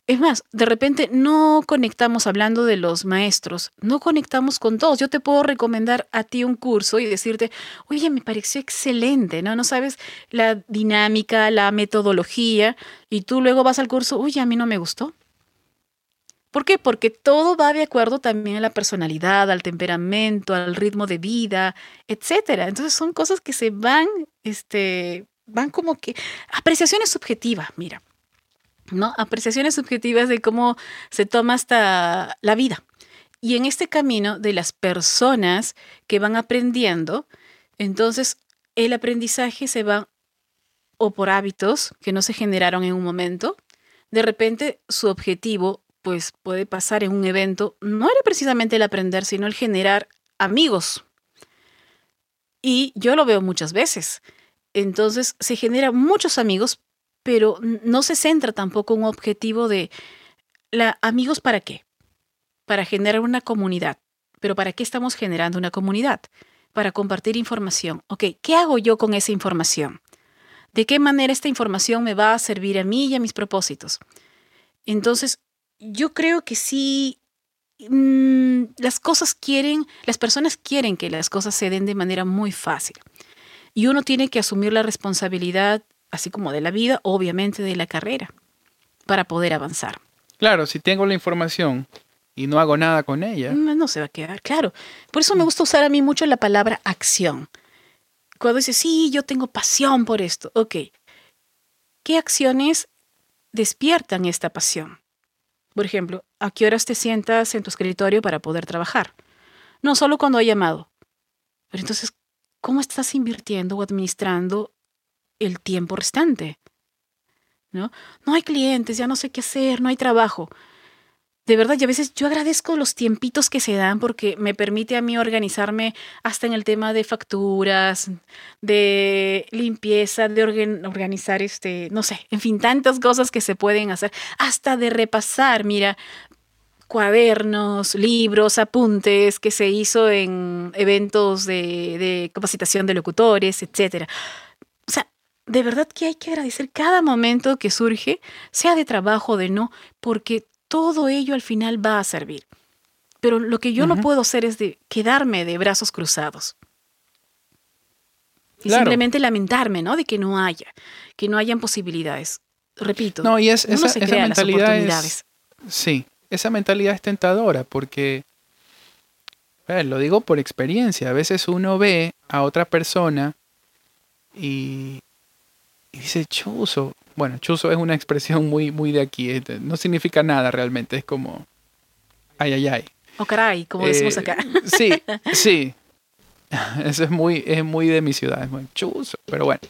es más, de repente no conectamos hablando de los maestros, no conectamos con todos. Yo te puedo recomendar a ti un curso y decirte, oye, me pareció excelente, ¿no? No sabes la dinámica, la metodología, y tú luego vas al curso, oye, a mí no me gustó. ¿Por qué? Porque todo va de acuerdo también a la personalidad, al temperamento, al ritmo de vida, etcétera. Entonces son cosas que se van, este, van como que apreciaciones subjetivas, mira. ¿No? Apreciaciones subjetivas de cómo se toma hasta la vida. Y en este camino de las personas que van aprendiendo, entonces el aprendizaje se va o por hábitos que no se generaron en un momento, de repente su objetivo pues puede pasar en un evento, no era precisamente el aprender, sino el generar amigos. Y yo lo veo muchas veces. Entonces se generan muchos amigos, pero no se centra tampoco en un objetivo de la, amigos para qué? Para generar una comunidad. Pero ¿para qué estamos generando una comunidad? Para compartir información. Ok, ¿qué hago yo con esa información? ¿De qué manera esta información me va a servir a mí y a mis propósitos? Entonces, yo creo que sí, mm, las cosas quieren, las personas quieren que las cosas se den de manera muy fácil. Y uno tiene que asumir la responsabilidad así como de la vida, obviamente de la carrera, para poder avanzar. Claro, si tengo la información y no hago nada con ella. No, se va a quedar, claro. Por eso me gusta usar a mí mucho la palabra acción. Cuando dices, sí, yo tengo pasión por esto, ok. ¿Qué acciones despiertan esta pasión? Por ejemplo, ¿a qué horas te sientas en tu escritorio para poder trabajar? No solo cuando hay llamado. Pero entonces, ¿cómo estás invirtiendo o administrando el tiempo restante. ¿no? no hay clientes, ya no sé qué hacer, no hay trabajo. De verdad, y a veces yo agradezco los tiempitos que se dan porque me permite a mí organizarme hasta en el tema de facturas, de limpieza, de organizar este, no sé, en fin, tantas cosas que se pueden hacer, hasta de repasar, mira, cuadernos, libros, apuntes que se hizo en eventos de, de capacitación de locutores, etcétera. De verdad que hay que agradecer cada momento que surge, sea de trabajo o de no, porque todo ello al final va a servir. Pero lo que yo no puedo hacer es de quedarme de brazos cruzados. Y simplemente lamentarme, ¿no? De que no haya, que no hayan posibilidades. Repito, no, y es, esa, mentalidad sí, esa mentalidad es tentadora porque, lo digo por experiencia, a veces uno ve a otra persona y, dice chuzo. Bueno, chuzo es una expresión muy, muy de aquí. No significa nada realmente. Es como ay, ay, ay. O caray, como decimos acá. Sí, sí. Eso es muy, es muy de mi ciudad, es muy chuzo. Pero bueno.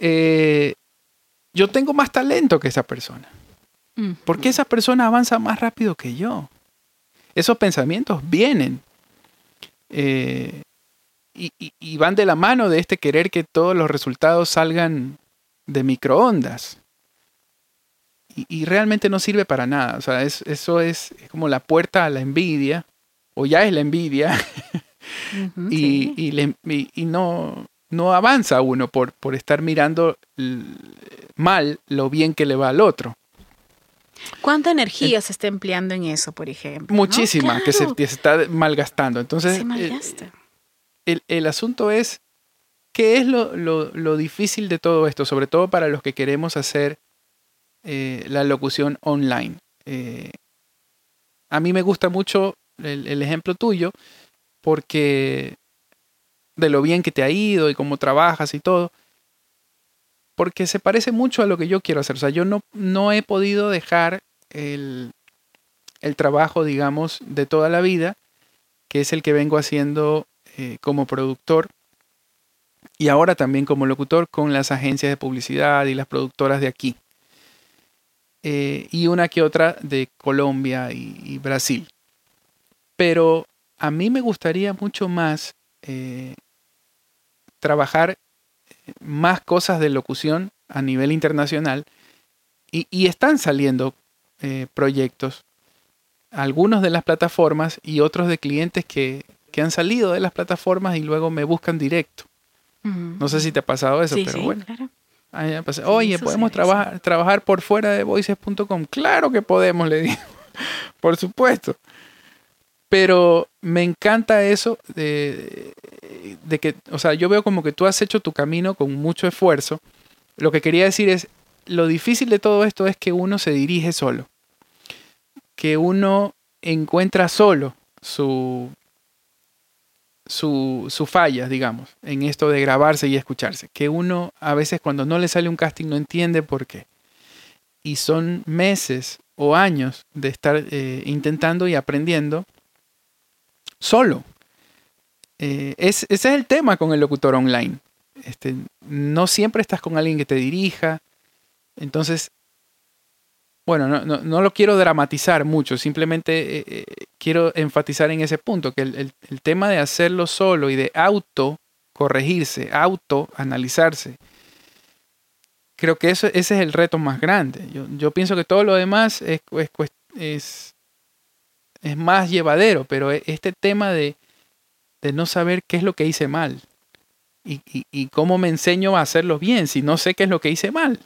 Eh, yo tengo más talento que esa persona. Mm. ¿Por qué esa persona avanza más rápido que yo? Esos pensamientos vienen. Eh, y, van de la mano de este querer que todos los resultados salgan de microondas. Y, realmente no sirve para nada. O sea, eso es, como la puerta a la envidia, o ya es la envidia, y, no, no avanza uno por, por estar mirando mal lo bien que le va al otro. ¿Cuánta energía se está empleando en eso, por ejemplo? Muchísima, que, se, está malgastando. Entonces, eh, El, asunto es, ¿qué es lo, difícil de todo esto? Sobre todo para los que queremos hacer eh, la locución online. Eh, a mí me gusta mucho el, ejemplo tuyo porque de lo bien que te ha ido y cómo trabajas y todo porque se parece mucho a lo que yo quiero hacer. O sea, yo no, no he podido dejar el, trabajo, digamos, de toda la vida, que es el que vengo haciendo eh, como productor y ahora también como locutor con las agencias de publicidad y las productoras de aquí. Eh, y una que otra de Colombia y, Brasil. Pero a mí me gustaría mucho más eh, trabajar más cosas de locución a nivel internacional y, están saliendo eh, proyectos, algunos de las plataformas y otros de clientes que, han salido de las plataformas y luego me buscan directo. No sé si te ha pasado eso, pero bueno. Oye, ¿podemos trabajar, trabajar por fuera de voices.com? Claro que podemos, le digo. por supuesto. Pero me encanta eso de, que, o sea, yo veo como que tú has hecho tu camino con mucho esfuerzo. Lo que quería decir es, lo difícil de todo esto es que uno se dirige solo, que uno encuentra solo su, su, su falla, digamos, en esto de grabarse y escucharse, que uno a veces cuando no le sale un casting no entiende por qué. Y son meses o años de estar eh, intentando y aprendiendo solo. Eh, ese es el tema con el locutor online. Este, no siempre estás con alguien que te dirija. Entonces, bueno, no, lo quiero dramatizar mucho, simplemente eh, eh, quiero enfatizar en ese punto, que el, tema de hacerlo solo y de auto corregirse, auto analizarse, creo que eso, ese es el reto más grande. Yo, pienso que todo lo demás es, es es más llevadero, pero e, este tema de, no saber qué es lo que hice mal y, cómo me enseño a hacerlo bien si no sé qué es lo que hice mal.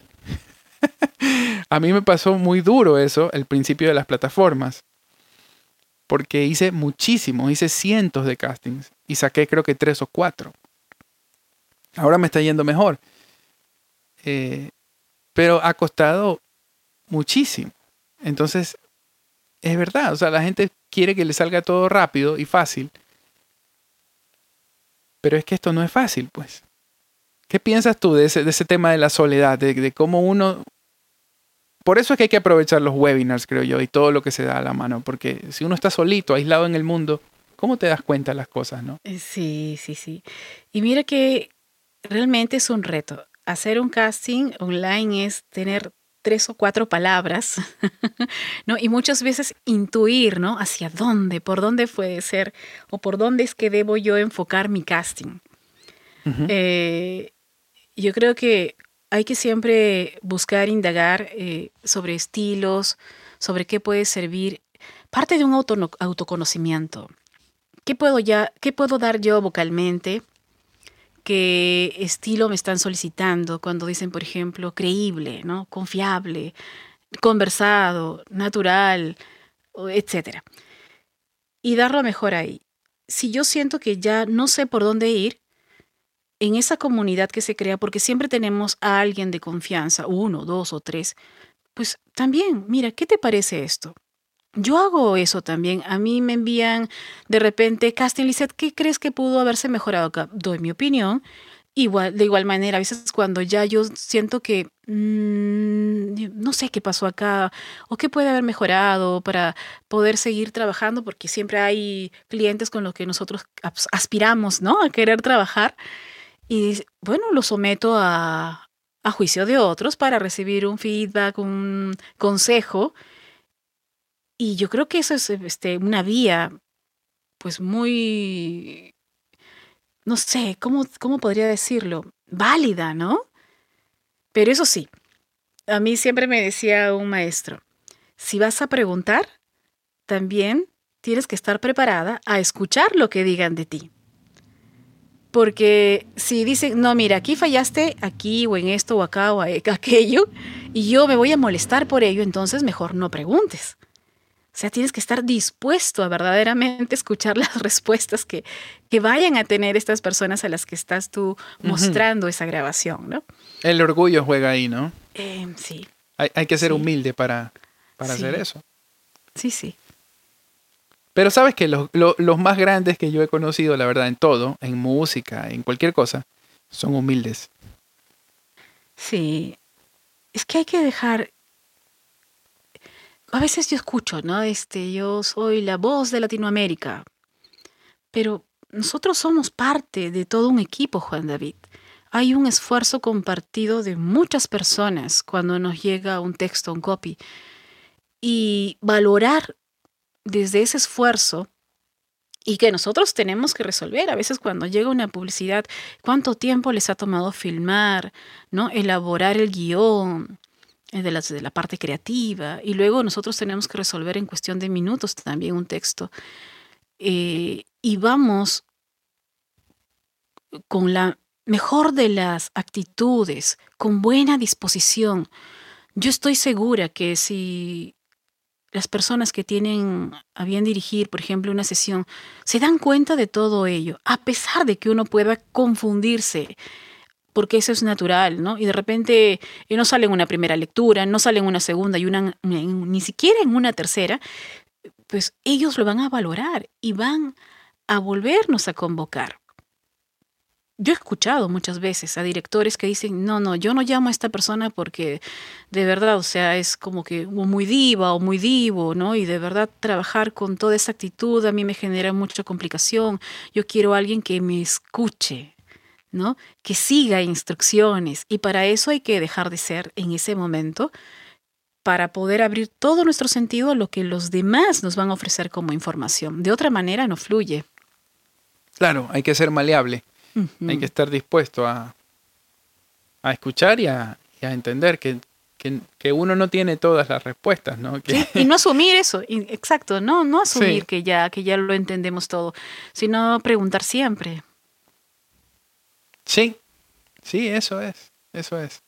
a mí me pasó muy duro eso, el principio de las plataformas, porque hice muchísimo, hice cientos de castings y saqué creo que tres o cuatro. Ahora me está yendo mejor. Eh, pero ha costado muchísimo. Entonces, es verdad, o sea, la gente quiere que le salga todo rápido y fácil. Pero es que esto no es fácil, pues. ¿Qué piensas tú de ese, de ese tema de la soledad, de, cómo uno... Por eso es que hay que aprovechar los webinars, creo yo, y todo lo que se da a la mano, porque si uno está solito, aislado en el mundo, ¿cómo te das cuenta de las cosas, no? Eh, sí, sí, sí. Y mira que realmente es un reto. Hacer un casting online es tener tres o cuatro palabras, ¿no? Y muchas veces intuir, ¿no? Hacia dónde, por dónde puede ser o por dónde es que debo yo enfocar mi casting. Eh, yo creo que hay que siempre buscar indagar eh, sobre estilos, sobre qué puede servir, parte de un autoconocimiento. ¿Qué puedo, ya, ¿Qué puedo dar yo vocalmente? qué estilo me están solicitando cuando dicen, por ejemplo, creíble, ¿no? confiable, conversado, natural, etc. Y darlo mejor ahí. Si yo siento que ya no sé por dónde ir, en esa comunidad que se crea, porque siempre tenemos a alguien de confianza, uno, dos o tres, pues también, mira, ¿qué te parece esto? Yo hago eso también. A mí me envían de repente, Casting Lizette, ¿qué crees que pudo haberse mejorado acá? Doy mi opinión de igual manera, a veces cuando ya yo siento que mm, no sé qué pasó acá o qué puede haber mejorado para poder seguir trabajando, porque siempre hay clientes con los que nosotros aspiramos, ¿no? A querer trabajar. Y bueno, lo someto a, a juicio de otros para recibir un feedback, un consejo. Y yo creo que eso es este, una vía, pues muy no sé, ¿cómo, ¿cómo podría decirlo? Válida, ¿no? Pero eso sí, a mí siempre me decía un maestro, si vas a preguntar, también tienes que estar preparada a escuchar lo que digan de ti. Porque si dicen, no, mira, aquí fallaste, aquí o en esto o acá o aquello, y yo me voy a molestar por ello, entonces mejor no preguntes. O sea, tienes que estar dispuesto a verdaderamente escuchar las respuestas que, que vayan a tener estas personas a las que estás tú mostrando esa grabación, ¿no? El orgullo juega ahí, ¿no? Eh, sí. Hay, que ser humilde para, para hacer eso. Sí, sí. Pero sabes que los, los, más grandes que yo he conocido, la verdad, en todo, en música, en cualquier cosa, son humildes. Sí. Es que hay que dejar a veces yo escucho, ¿no? Este, yo soy la voz de Latinoamérica, pero nosotros somos parte de todo un equipo, Juan David. Hay un esfuerzo compartido de muchas personas cuando nos llega un texto, un copy. Y valorar desde ese esfuerzo y que nosotros tenemos que resolver. A veces cuando llega una publicidad, cuánto tiempo les ha tomado filmar, ¿no? Elaborar el guion, de la, de la parte creativa, y luego nosotros tenemos que resolver en cuestión de minutos también un texto. Eh, y vamos con la mejor de las actitudes, con buena disposición. Yo estoy segura que si las personas que tienen a bien dirigir, por ejemplo, una sesión, se dan cuenta de todo ello, a pesar de que uno pueda confundirse porque eso es natural, ¿no? Y de repente no sale en una primera lectura, no sale en una segunda y una, ni siquiera en una tercera, pues ellos lo van a valorar y van a volvernos a convocar. Yo he escuchado muchas veces a directores que dicen, no, no, yo no llamo a esta persona porque de verdad, o sea, es como que muy diva o muy divo, ¿no? Y de verdad trabajar con toda esa actitud a mí me genera mucha complicación. Yo quiero a alguien que me escuche, ¿no? Que siga instrucciones y para eso hay que dejar de ser en ese momento para poder abrir todo nuestro sentido a lo que los demás nos van a ofrecer como información. De otra manera no fluye. Claro, hay que ser maleable. Hay que estar dispuesto a, a escuchar y a, entender que, uno no tiene todas las respuestas, ¿no? y no asumir eso, exacto, no, no asumir que, ya, que ya lo entendemos todo, sino preguntar siempre. Sí, sí, eso es, eso es.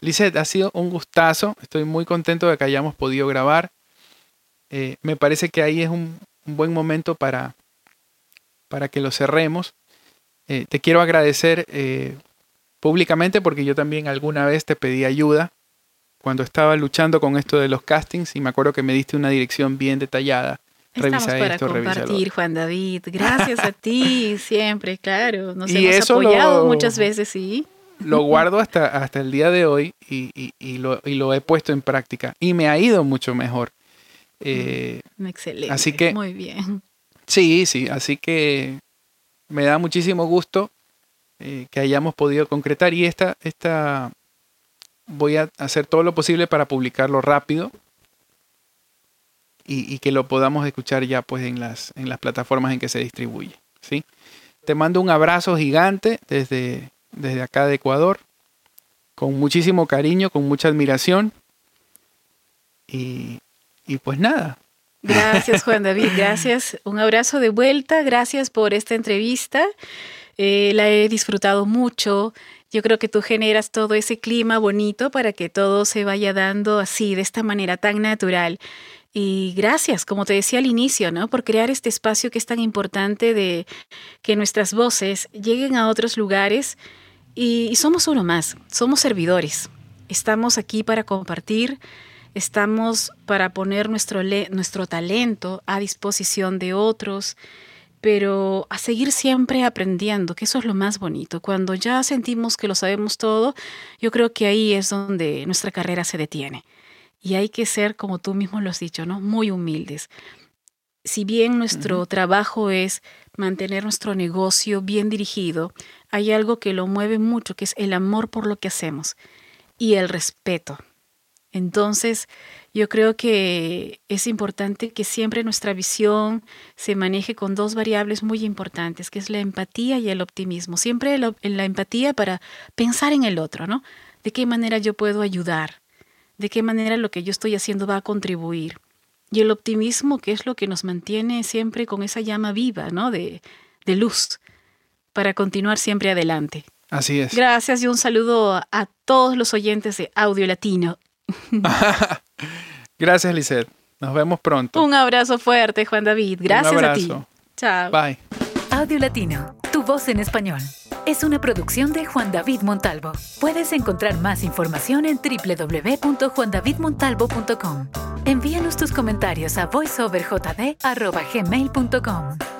Lizeth, ha sido un gustazo, estoy muy contento de que hayamos podido grabar. Eh, me parece que ahí es un, buen momento para, para que lo cerremos. Eh, te quiero agradecer eh, públicamente porque yo también alguna vez te pedí ayuda cuando estaba luchando con esto de los castings y me acuerdo que me diste una dirección bien detallada Estamos para compartir, Juan David. Gracias a ti, siempre, claro. Nos hemos apoyado muchas veces, sí. Lo guardo hasta, hasta el día de hoy y, lo, he puesto en práctica. Y me ha ido mucho mejor. Eh, mm, excelente. Así que, Muy bien. Sí, sí. Así que me da muchísimo gusto eh, que hayamos podido concretar. Y esta, esta voy a hacer todo lo posible para publicarlo rápido y, que lo podamos escuchar ya pues en las, en las plataformas en que se distribuye. ¿sí? Te mando un abrazo gigante desde, desde acá de Ecuador, con muchísimo cariño, con mucha admiración. Y, pues nada. Gracias Juan David, gracias. Un abrazo de vuelta, gracias por esta entrevista. Eh, la he disfrutado mucho. Yo creo que tú generas todo ese clima bonito para que todo se vaya dando así, de esta manera tan natural. Y gracias, como te decía al inicio, ¿no? Por crear este espacio que es tan importante de que nuestras voces lleguen a otros lugares y, somos uno más, somos servidores. Estamos aquí para compartir, estamos para poner nuestro, nuestro talento a disposición de otros, pero a seguir siempre aprendiendo, que eso es lo más bonito. Cuando ya sentimos que lo sabemos todo, yo creo que ahí es donde nuestra carrera se detiene. Y hay que ser, como tú mismo lo has dicho, ¿no? Muy humildes. Si bien nuestro trabajo es mantener nuestro negocio bien dirigido, hay algo que lo mueve mucho, que es el amor por lo que hacemos y el respeto. Entonces, yo creo que es importante que siempre nuestra visión se maneje con dos variables muy importantes, que es la empatía y el optimismo. Siempre la, la empatía para pensar en el otro, ¿no? De qué manera yo puedo ayudar, de qué manera lo que yo estoy haciendo va a contribuir. Y el optimismo, que es lo que nos mantiene siempre con esa llama viva, ¿no? De, de luz, para continuar siempre adelante. Así es. Gracias y un saludo a todos los oyentes de Audio Latino. Gracias, Lizeth. Nos vemos pronto. Un abrazo fuerte, Juan David. Gracias a ti. Chao. Bye. Audio Latino, tu voz en español. Es una producción de Juan David Montalvo. Puedes encontrar más información en www.juandavidmontalvo.com. Envíanos tus comentarios a voiceoverjd.gmail.com.